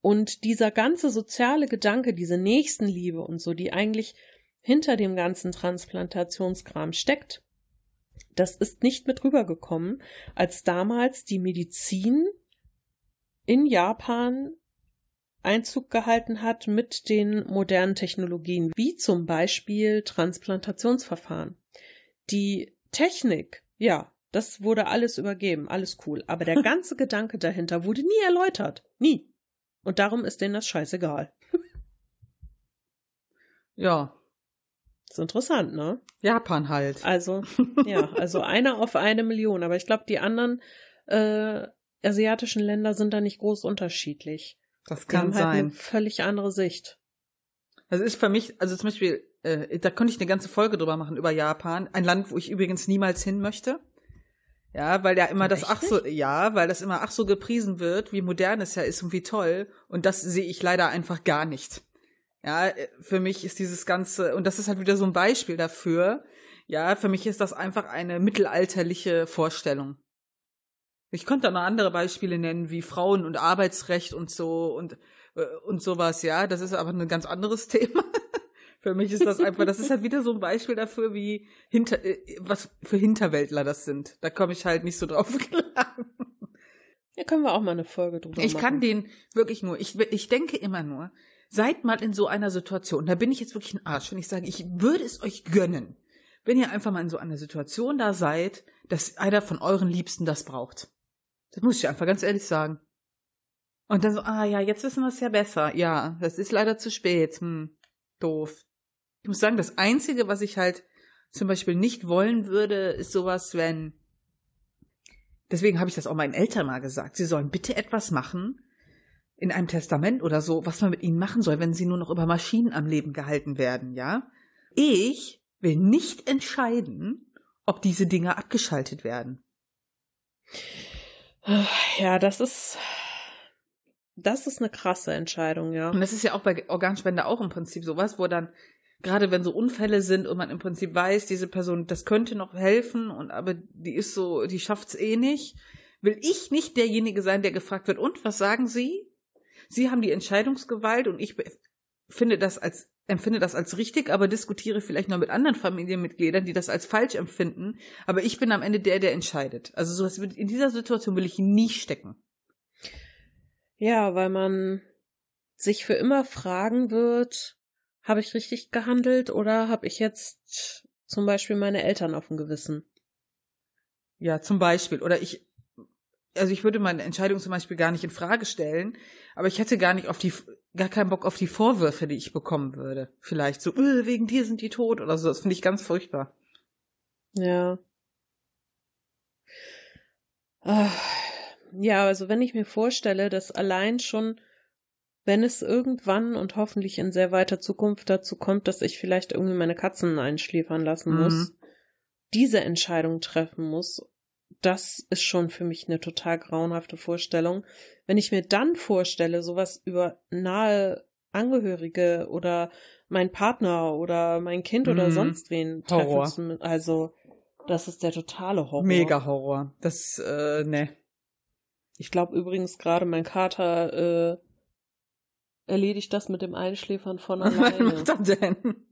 Und dieser ganze soziale Gedanke, diese Nächstenliebe und so, die eigentlich hinter dem ganzen Transplantationskram steckt, das ist nicht mit rübergekommen, als damals die Medizin in Japan Einzug gehalten hat mit den modernen Technologien, wie zum Beispiel Transplantationsverfahren. Die Technik, ja, das wurde alles übergeben, alles cool, aber der ganze Gedanke dahinter wurde nie erläutert, nie. Und darum ist denen das scheißegal. Ja, Ist interessant, ne? Japan halt. Also, ja, also einer auf eine Million, aber ich glaube, die anderen äh, asiatischen Länder sind da nicht groß unterschiedlich. Das Die kann haben halt eine völlig andere Sicht. Das ist für mich, also zum Beispiel, äh, da könnte ich eine ganze Folge drüber machen über Japan. Ein Land, wo ich übrigens niemals hin möchte. Ja, weil ja immer das ach so, ja, weil das immer ach so gepriesen wird, wie modern es ja ist und wie toll. Und das sehe ich leider einfach gar nicht. Ja, äh, für mich ist dieses Ganze, und das ist halt wieder so ein Beispiel dafür. Ja, für mich ist das einfach eine mittelalterliche Vorstellung. Ich könnte da noch andere Beispiele nennen, wie Frauen und Arbeitsrecht und so und, äh, und sowas, ja. Das ist aber ein ganz anderes Thema. Für mich ist das einfach, das ist halt wieder so ein Beispiel dafür, wie hinter, äh, was für Hinterwäldler das sind. Da komme ich halt nicht so drauf klar. Ja, können wir auch mal eine Folge drüber Ich machen. kann den wirklich nur, ich, ich denke immer nur, seid mal in so einer Situation, da bin ich jetzt wirklich ein Arsch, wenn ich sage, ich würde es euch gönnen, wenn ihr einfach mal in so einer Situation da seid, dass einer von euren Liebsten das braucht. Das muss ich einfach ganz ehrlich sagen. Und dann so, ah ja, jetzt wissen wir es ja besser. Ja, das ist leider zu spät. Hm, doof. Ich muss sagen, das Einzige, was ich halt zum Beispiel nicht wollen würde, ist sowas, wenn Deswegen habe ich das auch meinen Eltern mal gesagt. Sie sollen bitte etwas machen in einem Testament oder so, was man mit ihnen machen soll, wenn sie nur noch über Maschinen am Leben gehalten werden, ja? Ich will nicht entscheiden, ob diese Dinge abgeschaltet werden. Ja, das ist, das ist eine krasse Entscheidung, ja. Und das ist ja auch bei Organspende auch im Prinzip sowas, wo dann gerade wenn so Unfälle sind und man im Prinzip weiß, diese Person, das könnte noch helfen und aber die ist so, die schafft's eh nicht, will ich nicht derjenige sein, der gefragt wird, und was sagen Sie? Sie haben die Entscheidungsgewalt und ich finde das als empfinde das als richtig, aber diskutiere vielleicht noch mit anderen Familienmitgliedern, die das als falsch empfinden. Aber ich bin am Ende der, der entscheidet. Also sowas in dieser Situation will ich nie stecken. Ja, weil man sich für immer fragen wird, habe ich richtig gehandelt oder habe ich jetzt zum Beispiel meine Eltern auf dem Gewissen? Ja, zum Beispiel. Oder ich, also ich würde meine Entscheidung zum Beispiel gar nicht in Frage stellen, aber ich hätte gar nicht auf die, gar keinen Bock auf die Vorwürfe, die ich bekommen würde. Vielleicht so, öh, wegen dir sind die tot oder so. Das finde ich ganz furchtbar. Ja. Ach, ja, also wenn ich mir vorstelle, dass allein schon wenn es irgendwann und hoffentlich in sehr weiter Zukunft dazu kommt, dass ich vielleicht irgendwie meine Katzen einschläfern lassen muss, mhm. diese Entscheidung treffen muss, das ist schon für mich eine total grauenhafte Vorstellung. Wenn ich mir dann vorstelle, sowas über nahe Angehörige oder mein Partner oder mein Kind mhm. oder sonst wen Horror. treffen zu, also das ist der totale Horror. Mega Horror. Das, äh, ne. Ich glaube übrigens gerade mein Kater äh, erledigt das mit dem Einschläfern von alleine. Was macht er denn?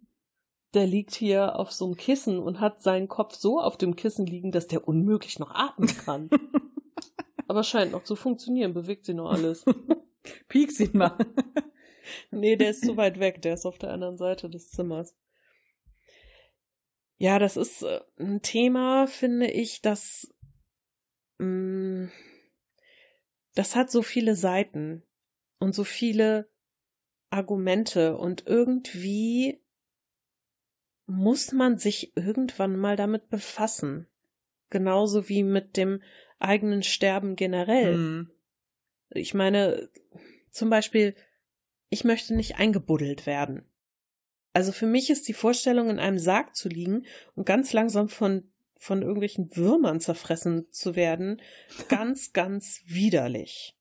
Der liegt hier auf so einem Kissen und hat seinen Kopf so auf dem Kissen liegen, dass der unmöglich noch atmen kann. Aber scheint noch zu funktionieren, bewegt sie noch alles. Piek sie mal. nee, der ist zu weit weg, der ist auf der anderen Seite des Zimmers. Ja, das ist äh, ein Thema, finde ich, das, mh, mm, das hat so viele Seiten und so viele Argumente und irgendwie muss man sich irgendwann mal damit befassen. Genauso wie mit dem eigenen Sterben generell. Mhm. Ich meine, zum Beispiel, ich möchte nicht eingebuddelt werden. Also für mich ist die Vorstellung, in einem Sarg zu liegen und ganz langsam von, von irgendwelchen Würmern zerfressen zu werden, ganz, ganz widerlich.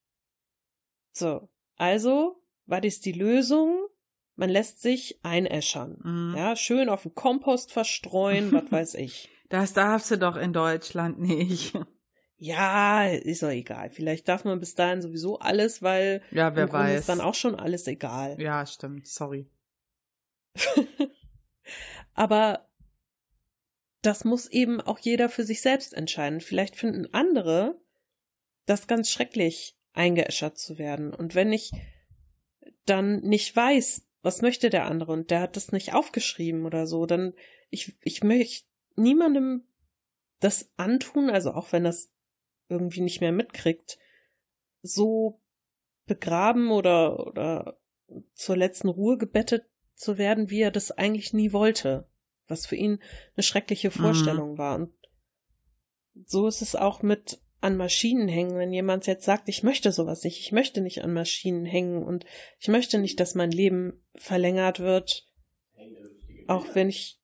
So. Also was ist die Lösung? Man lässt sich einäschern. Mhm. Ja, schön auf den Kompost verstreuen, was weiß ich. Das darfst du doch in Deutschland nicht. Ja, ist doch egal. Vielleicht darf man bis dahin sowieso alles, weil ja, wer weiß. ist dann auch schon alles egal. Ja, stimmt. Sorry. Aber das muss eben auch jeder für sich selbst entscheiden. Vielleicht finden andere das ganz schrecklich, eingeäschert zu werden. Und wenn ich dann nicht weiß, was möchte der andere und der hat das nicht aufgeschrieben oder so, dann ich, ich möchte niemandem das antun, also auch wenn das irgendwie nicht mehr mitkriegt, so begraben oder, oder zur letzten Ruhe gebettet zu werden, wie er das eigentlich nie wollte, was für ihn eine schreckliche mhm. Vorstellung mhm. war. Und so ist es auch mit an Maschinen hängen, wenn jemand jetzt sagt, ich möchte sowas nicht, ich möchte nicht an Maschinen hängen und ich möchte nicht, dass mein Leben verlängert wird, auch wenn ich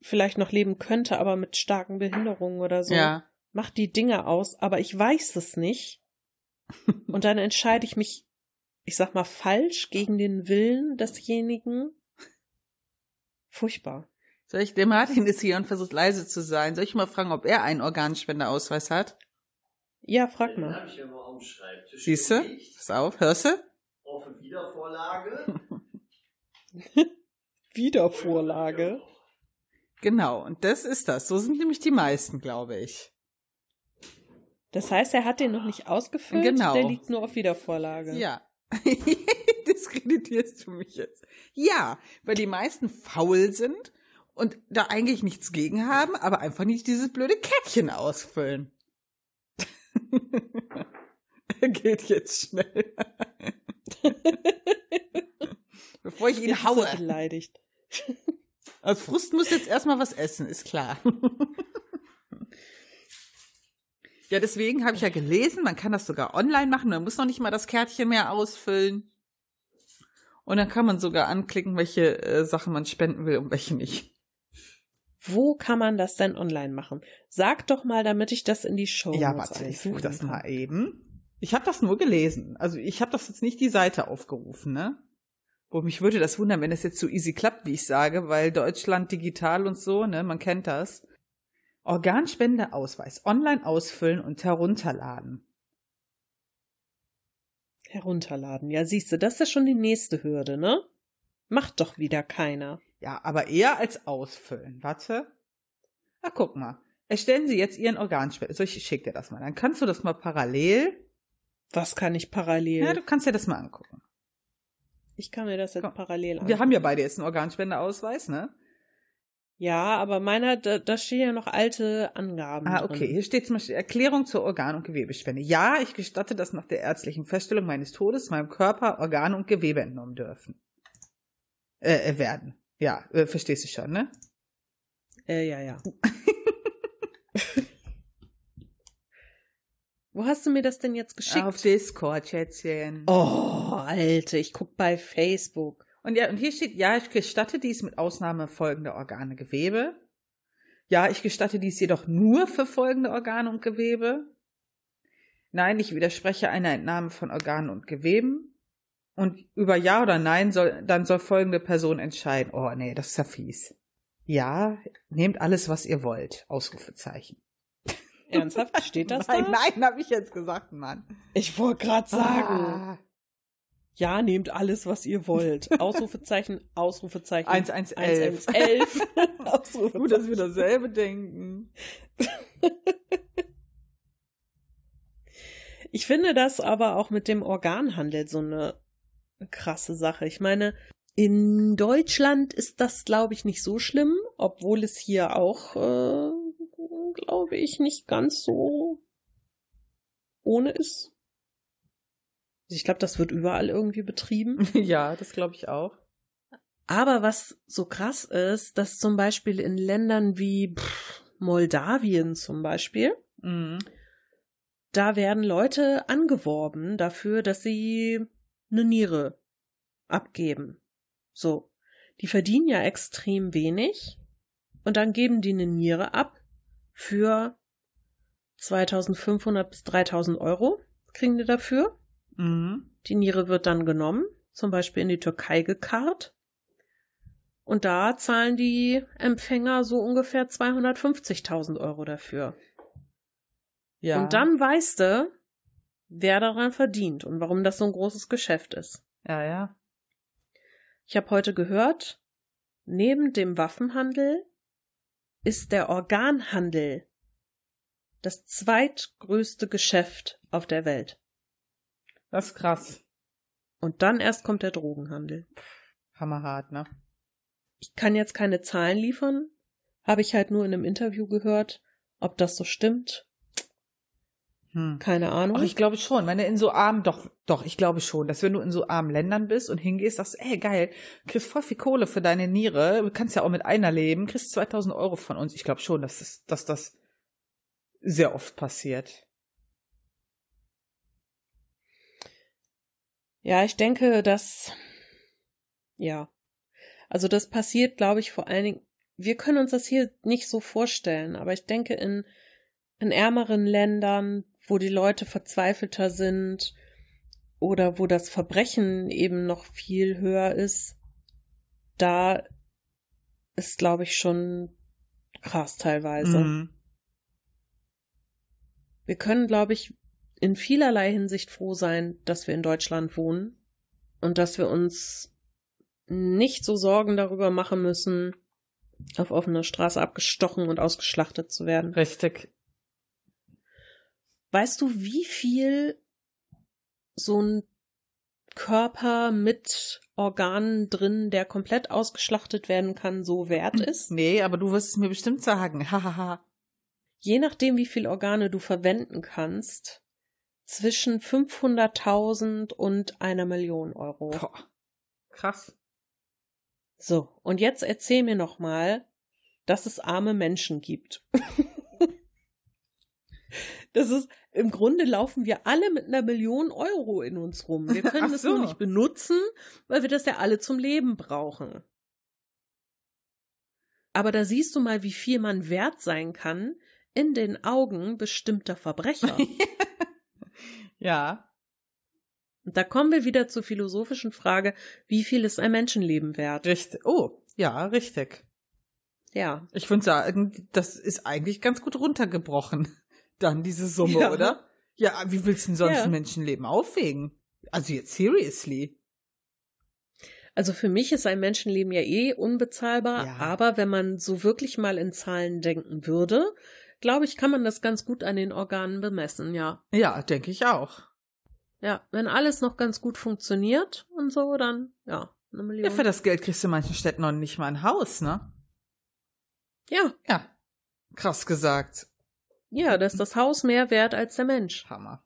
vielleicht noch leben könnte, aber mit starken Behinderungen oder so. Ja. Mach die Dinge aus, aber ich weiß es nicht. und dann entscheide ich mich, ich sag mal, falsch gegen den Willen desjenigen. Furchtbar. Soll ich, der Martin ist hier und versucht leise zu sein. Soll ich mal fragen, ob er einen Organspendeausweis hat? Ja, frag mal. Den habe ich Schreibtisch. Siehst du? Pass auf, hörst du? Auf Wiedervorlage. Wiedervorlage. Genau, und das ist das. So sind nämlich die meisten, glaube ich. Das heißt, er hat den noch nicht ausgefüllt, genau. der liegt nur auf Wiedervorlage. Ja. Diskreditierst du mich jetzt? Ja, weil die meisten faul sind und da eigentlich nichts gegen haben, aber einfach nicht dieses blöde Kärtchen ausfüllen. er geht jetzt schnell. Bevor ich ihn haue. So beleidigt. Als Frust muss jetzt erstmal was essen, ist klar. ja, deswegen habe ich ja gelesen, man kann das sogar online machen, man muss noch nicht mal das Kärtchen mehr ausfüllen. Und dann kann man sogar anklicken, welche äh, Sachen man spenden will und welche nicht. Wo kann man das denn online machen? Sag doch mal, damit ich das in die Show Ja, warte, ich suche das mal eben. Ich habe das nur gelesen. Also ich habe das jetzt nicht die Seite aufgerufen, ne? Wo mich würde das wundern, wenn es jetzt so easy klappt, wie ich sage, weil Deutschland digital und so, ne, man kennt das. Organspendeausweis online ausfüllen und herunterladen. Herunterladen. Ja, siehst du, das ist schon die nächste Hürde, ne? Macht doch wieder keiner. Ja, aber eher als ausfüllen. Warte. Ah, guck mal. Erstellen Sie jetzt Ihren Organspender. So, ich schicke dir das mal. Dann kannst du das mal parallel. Was kann ich parallel? Ja, du kannst dir das mal angucken. ich kann mir das jetzt Komm. parallel an. Wir haben ja beide jetzt einen Organspendeausweis, ne? Ja, aber meiner, da, da stehen ja noch alte Angaben. Ah, drin. okay. Hier steht zum Beispiel Erklärung zur Organ- und Gewebespende. Ja, ich gestatte, dass nach der ärztlichen Feststellung meines Todes meinem Körper Organe und Gewebe entnommen dürfen. Äh, äh, werden. Ja, äh, verstehst du schon, ne? Äh, ja, ja. Wo hast du mir das denn jetzt geschickt? Auf Discord, Schätzchen. oh, Alte, ich guck bei Facebook. Und ja, und hier steht, ja, ich gestatte dies mit Ausnahme folgender Organe, Gewebe. Ja, ich gestatte dies jedoch nur für folgende Organe und Gewebe. Nein, ich widerspreche einer Entnahme von Organen und Geweben. Und über Ja oder Nein soll, dann soll folgende Person entscheiden. Oh, nee, das ist ja fies. Ja, nehmt alles, was ihr wollt. Ausrufezeichen. Ernsthaft? Steht das nein, da? nein, habe ich jetzt gesagt, Mann. Ich wollte gerade sagen. Ah, Ja, nehmt alles, was ihr wollt. Ausrufezeichen, Ausrufezeichen. 1111. 1111. Ausrufezeichen. Gut, dass wir dasselbe denken. Ich finde das aber auch mit dem Organhandel so eine krasse Sache. Ich meine, in Deutschland ist das, glaube ich, nicht so schlimm, obwohl es hier auch, äh, glaube ich, nicht ganz so ohne ist. Also Ich glaube, das wird überall irgendwie betrieben. Ja, das glaube ich auch. Aber was so krass ist, dass zum Beispiel in Ländern wie pff, Moldawien zum Beispiel, Mhm. da werden Leute angeworben dafür, dass sie eine Niere abgeben. So. Die verdienen ja extrem wenig und dann geben die eine Niere ab für 2500 bis 3000 Euro kriegen die dafür. Mhm. Die Niere wird dann genommen, zum Beispiel in die Türkei gekarrt. Und da zahlen die Empfänger so ungefähr 250.000 Euro dafür. Ja. Und dann weißt du, wer daran verdient und warum das so ein großes Geschäft ist. Ja, ja. Ich habe heute gehört, neben dem Waffenhandel ist der Organhandel das zweitgrößte Geschäft auf der Welt. Das ist krass. Und dann erst kommt der Drogenhandel. Hammerhart, ne? Ich kann jetzt keine Zahlen liefern, habe ich halt nur in einem Interview gehört. Ob das so stimmt, Hm. keine Ahnung. Ach, ich glaube schon, wenn du in so armen, doch, doch, ich glaube schon, dass wenn du in so armen Ländern bist und hingehst, sagst, ey, geil, kriegst voll viel Kohle für deine Niere, du kannst ja auch mit einer leben, kriegst 2000 Euro von uns. Ich glaube schon, dass das, dass das sehr oft passiert. Ja, ich denke, dass, ja, also das passiert, glaube ich, vor allen Dingen, wir können uns das hier nicht so vorstellen, aber ich denke, in, in ärmeren Ländern, wo die Leute verzweifelter sind oder wo das Verbrechen eben noch viel höher ist, da ist, glaube ich, schon krass teilweise. Mhm. Wir können, glaube ich, in vielerlei Hinsicht froh sein, dass wir in Deutschland wohnen und dass wir uns nicht so Sorgen darüber machen müssen, auf offener Straße abgestochen und ausgeschlachtet zu werden. Richtig. Weißt du, wie viel so ein Körper mit Organen drin, der komplett ausgeschlachtet werden kann, so wert ist? Nee, aber du wirst es mir bestimmt sagen. Hahaha. Je nachdem, wie viel Organe du verwenden kannst, zwischen 500.000 und einer Million Euro. Boah. Krass. So, und jetzt erzähl mir noch mal, dass es arme Menschen gibt. das ist, im Grunde laufen wir alle mit einer Million Euro in uns rum. Wir können es so. nur nicht benutzen, weil wir das ja alle zum Leben brauchen. Aber da siehst du mal, wie viel man wert sein kann in den Augen bestimmter Verbrecher. Ja. Und da kommen wir wieder zur philosophischen Frage, wie viel ist ein Menschenleben wert? Richtig. Oh, ja, richtig. Ja. Ich würde sagen, das ist eigentlich ganz gut runtergebrochen. Dann diese Summe, Ja. oder? Ja, wie willst du denn sonst Ja. ein Menschenleben aufwägen? Also jetzt seriously. Also für mich ist ein Menschenleben ja eh unbezahlbar, Ja. aber wenn man so wirklich mal in Zahlen denken würde, glaube ich, kann man das ganz gut an den Organen bemessen, ja. Ja, denke ich auch. Ja, wenn alles noch ganz gut funktioniert und so, dann ja, eine Million. Ja, für das Geld kriegst du in manchen Städten noch nicht mal ein Haus, ne? ja, Ja. Krass gesagt. Ja, da ist das Haus mehr wert als der Mensch. Hammer.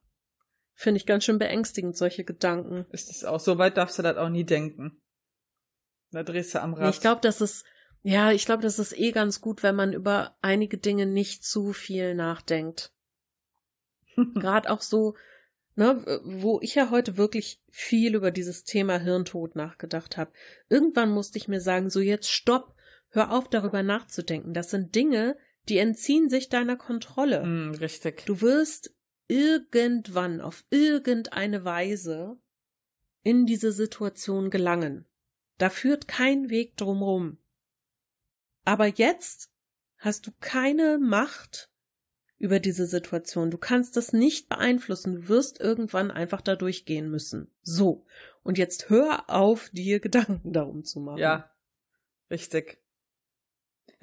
Finde ich ganz schön beängstigend, solche Gedanken. Ist das auch so weit darfst du das auch nie denken. Da drehst du am Rad. Ich glaube, das ist, ja, ich glaube, das ist eh ganz gut, wenn man über einige Dinge nicht zu viel nachdenkt. Gerade auch so, ne, wo ich ja heute wirklich viel über dieses Thema Hirntod nachgedacht habe. Irgendwann musste ich mir sagen, so jetzt stopp, hör auf darüber nachzudenken. Das sind Dinge, die entziehen sich deiner Kontrolle. Hm, richtig. Du wirst irgendwann auf irgendeine Weise in diese Situation gelangen. Da führt kein Weg drumrum. Aber jetzt hast du keine Macht über diese Situation. Du kannst das nicht beeinflussen. Du wirst irgendwann einfach da durchgehen müssen. So. Und jetzt hör auf, dir Gedanken darum zu machen. Ja, richtig.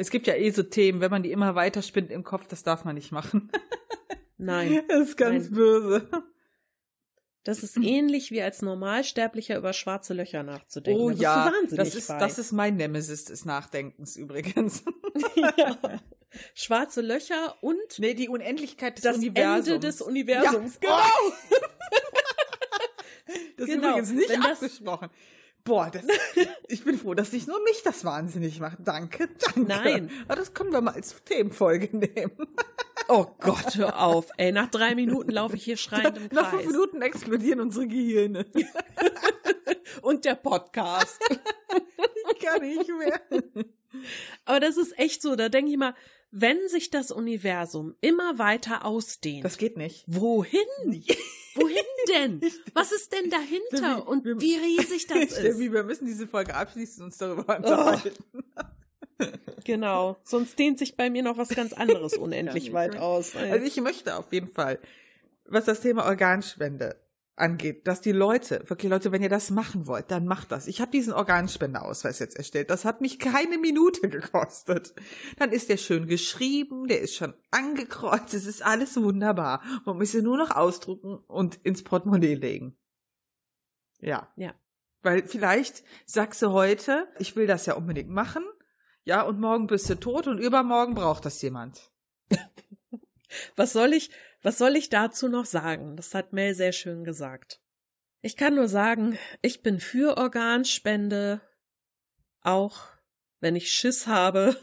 Es gibt ja eh so Themen, wenn man die immer weiter spinnt im Kopf, das darf man nicht machen. Nein. Das ist ganz Nein. böse. Das ist ähnlich wie als Normalsterblicher über schwarze Löcher nachzudenken. Oh Da ja, das ist, bei. das ist mein Nemesis des Nachdenkens übrigens. ja. Schwarze Löcher und nee, die Unendlichkeit des das Universums. Ende des Universums. Ja. Das ist Genau. übrigens nicht Wenn das- abgesprochen. Boah, das, ich bin froh, dass nicht nur mich das wahnsinnig macht. Danke, danke. Nein. Aber das können wir mal als Themenfolge nehmen. Oh Gott, hör auf. Ey, nach drei Minuten laufe ich hier schreiend im Nach fünf Minuten explodieren unsere Gehirne. Und der Podcast. Ich kann nicht mehr. Aber das ist echt so, da denke ich mal, wenn sich das Universum immer weiter ausdehnt, Das geht nicht. wohin? Wohin denn? Was ist denn dahinter? Wir- Und wir- wie riesig das ist? Wir müssen diese Folge abschließen und uns darüber unterhalten. Genau. Sonst dehnt sich bei mir noch was ganz anderes unendlich Ja, weit aus. Also ich möchte auf jeden Fall, was das Thema Organspende angeht, dass die Leute, wirklich Leute, wenn ihr das machen wollt, dann macht das. Ich habe diesen Organspendeausweis jetzt erstellt. Das hat mich keine Minute gekostet. Dann ist der schön geschrieben, der ist schon angekreuzt, es ist alles wunderbar. Man muss ihn nur noch ausdrucken und ins Portemonnaie legen. Ja. Ja. Weil vielleicht sagst du heute, ich will das ja unbedingt machen, ja, und morgen bist du tot und übermorgen braucht das jemand. Was soll ich, was soll ich dazu noch sagen? Das hat Mel sehr schön gesagt. Ich kann nur sagen, ich bin für Organspende, auch wenn ich Schiss habe,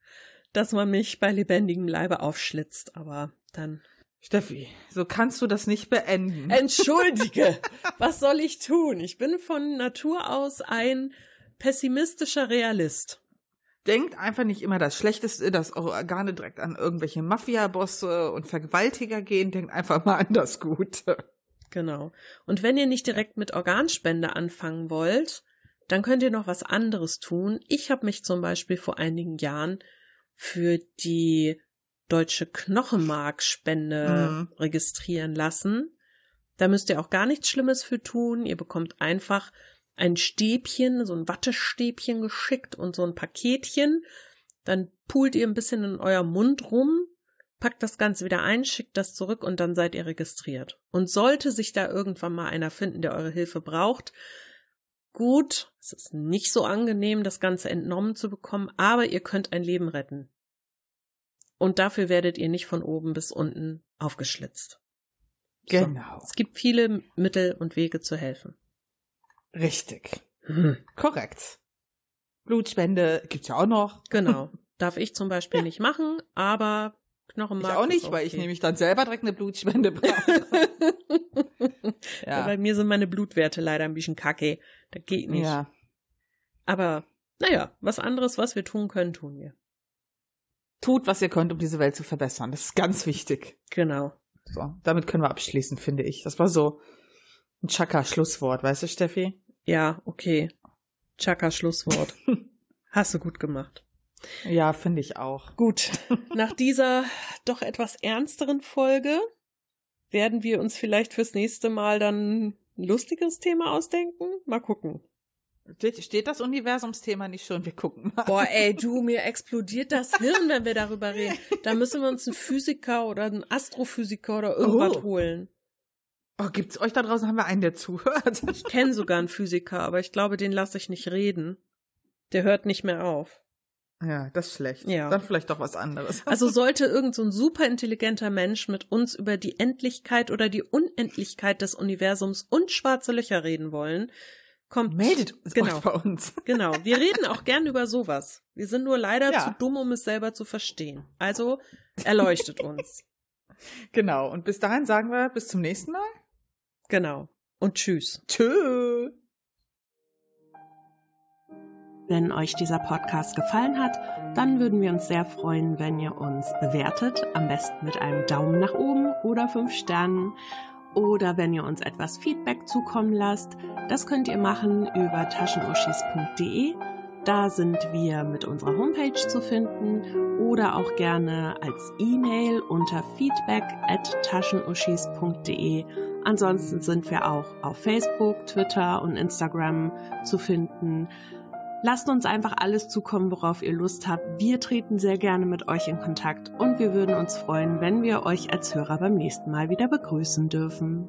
dass man mich bei lebendigem Leibe aufschlitzt, aber dann. Steffi, so kannst du das nicht beenden. Entschuldige! was soll ich tun? Ich bin von Natur aus ein pessimistischer Realist. Denkt einfach nicht immer das Schlechteste, dass eure Organe direkt an irgendwelche Mafia-Bosse und Vergewaltiger gehen. Denkt einfach mal an das Gute. Genau. Und wenn ihr nicht direkt mit Organspende anfangen wollt, dann könnt ihr noch was anderes tun. Ich habe mich zum Beispiel vor einigen Jahren für die deutsche Knochenmarkspende Mhm. registrieren lassen. Da müsst ihr auch gar nichts Schlimmes für tun. Ihr bekommt einfach ein Stäbchen, so ein Wattestäbchen geschickt und so ein Paketchen. Dann pult ihr ein bisschen in eurem Mund rum, packt das Ganze wieder ein, schickt das zurück und dann seid ihr registriert. Und sollte sich da irgendwann mal einer finden, der eure Hilfe braucht, gut, es ist nicht so angenehm, das Ganze entnommen zu bekommen, aber ihr könnt ein Leben retten. Und dafür werdet ihr nicht von oben bis unten aufgeschlitzt. Genau. Es gibt viele Mittel und Wege zu helfen. Richtig. Hm. Korrekt. Blutspende gibt's ja auch noch. Genau. Darf ich zum Beispiel nicht machen, aber Ich Knochenmark. auch nicht, ist weil ich okay. nämlich dann selber direkt eine Blutspende brauche. Ja. Bei mir sind meine Blutwerte leider ein bisschen kacke. Das geht nicht. ja. Aber naja, was anderes, was wir tun können, tun wir. Tut, was ihr könnt, um diese Welt zu verbessern. Das ist ganz wichtig. Genau. So, damit können wir abschließen, finde ich. Das war so Ein Chaka-Schlusswort, weißt du, Steffi? Ja, okay. Chaka Schlusswort. Hast du gut gemacht. Ja, finde ich auch. Gut, nach dieser doch etwas ernsteren Folge werden wir uns vielleicht fürs nächste Mal dann ein lustiges Thema ausdenken. Mal gucken. Steht, das Universumsthema nicht schon? Wir gucken mal. Boah, ey, du, mir explodiert das Hirn, wenn wir darüber reden. Da müssen wir uns einen Physiker oder einen Astrophysiker oder irgendwas Oh. holen. Oh, gibt's euch da draußen? Haben wir einen, der zuhört? Ich kenne sogar einen Physiker, aber ich glaube, den lasse ich nicht reden. Der hört nicht mehr auf. Ja, das ist schlecht. Ja. Dann vielleicht doch was anderes. Also sollte irgend so ein superintelligenter Mensch mit uns über die Endlichkeit oder die Unendlichkeit des Universums und schwarze Löcher reden wollen, kommt meldet genau. euch bei uns. Genau, wir reden auch gern über sowas. Wir sind nur leider Ja. zu dumm, um es selber zu verstehen. Also erleuchtet uns. Genau. Und bis dahin sagen wir bis zum nächsten Mal. Genau. Und tschüss. Tschö. Wenn euch dieser Podcast gefallen hat, dann würden wir uns sehr freuen, wenn ihr uns bewertet, am besten mit einem Daumen nach oben oder fünf Sternen. Oder wenn ihr uns etwas Feedback zukommen lasst, das könnt ihr machen über taschenuschis.de. Da sind wir mit unserer Homepage zu finden oder auch gerne als E-Mail unter feedback at taschenuschis.de. Ansonsten sind wir auch auf Facebook, Twitter und Instagram zu finden. Lasst uns einfach alles zukommen, worauf ihr Lust habt. Wir treten sehr gerne mit euch in Kontakt und wir würden uns freuen, wenn wir euch als Hörer beim nächsten Mal wieder begrüßen dürfen.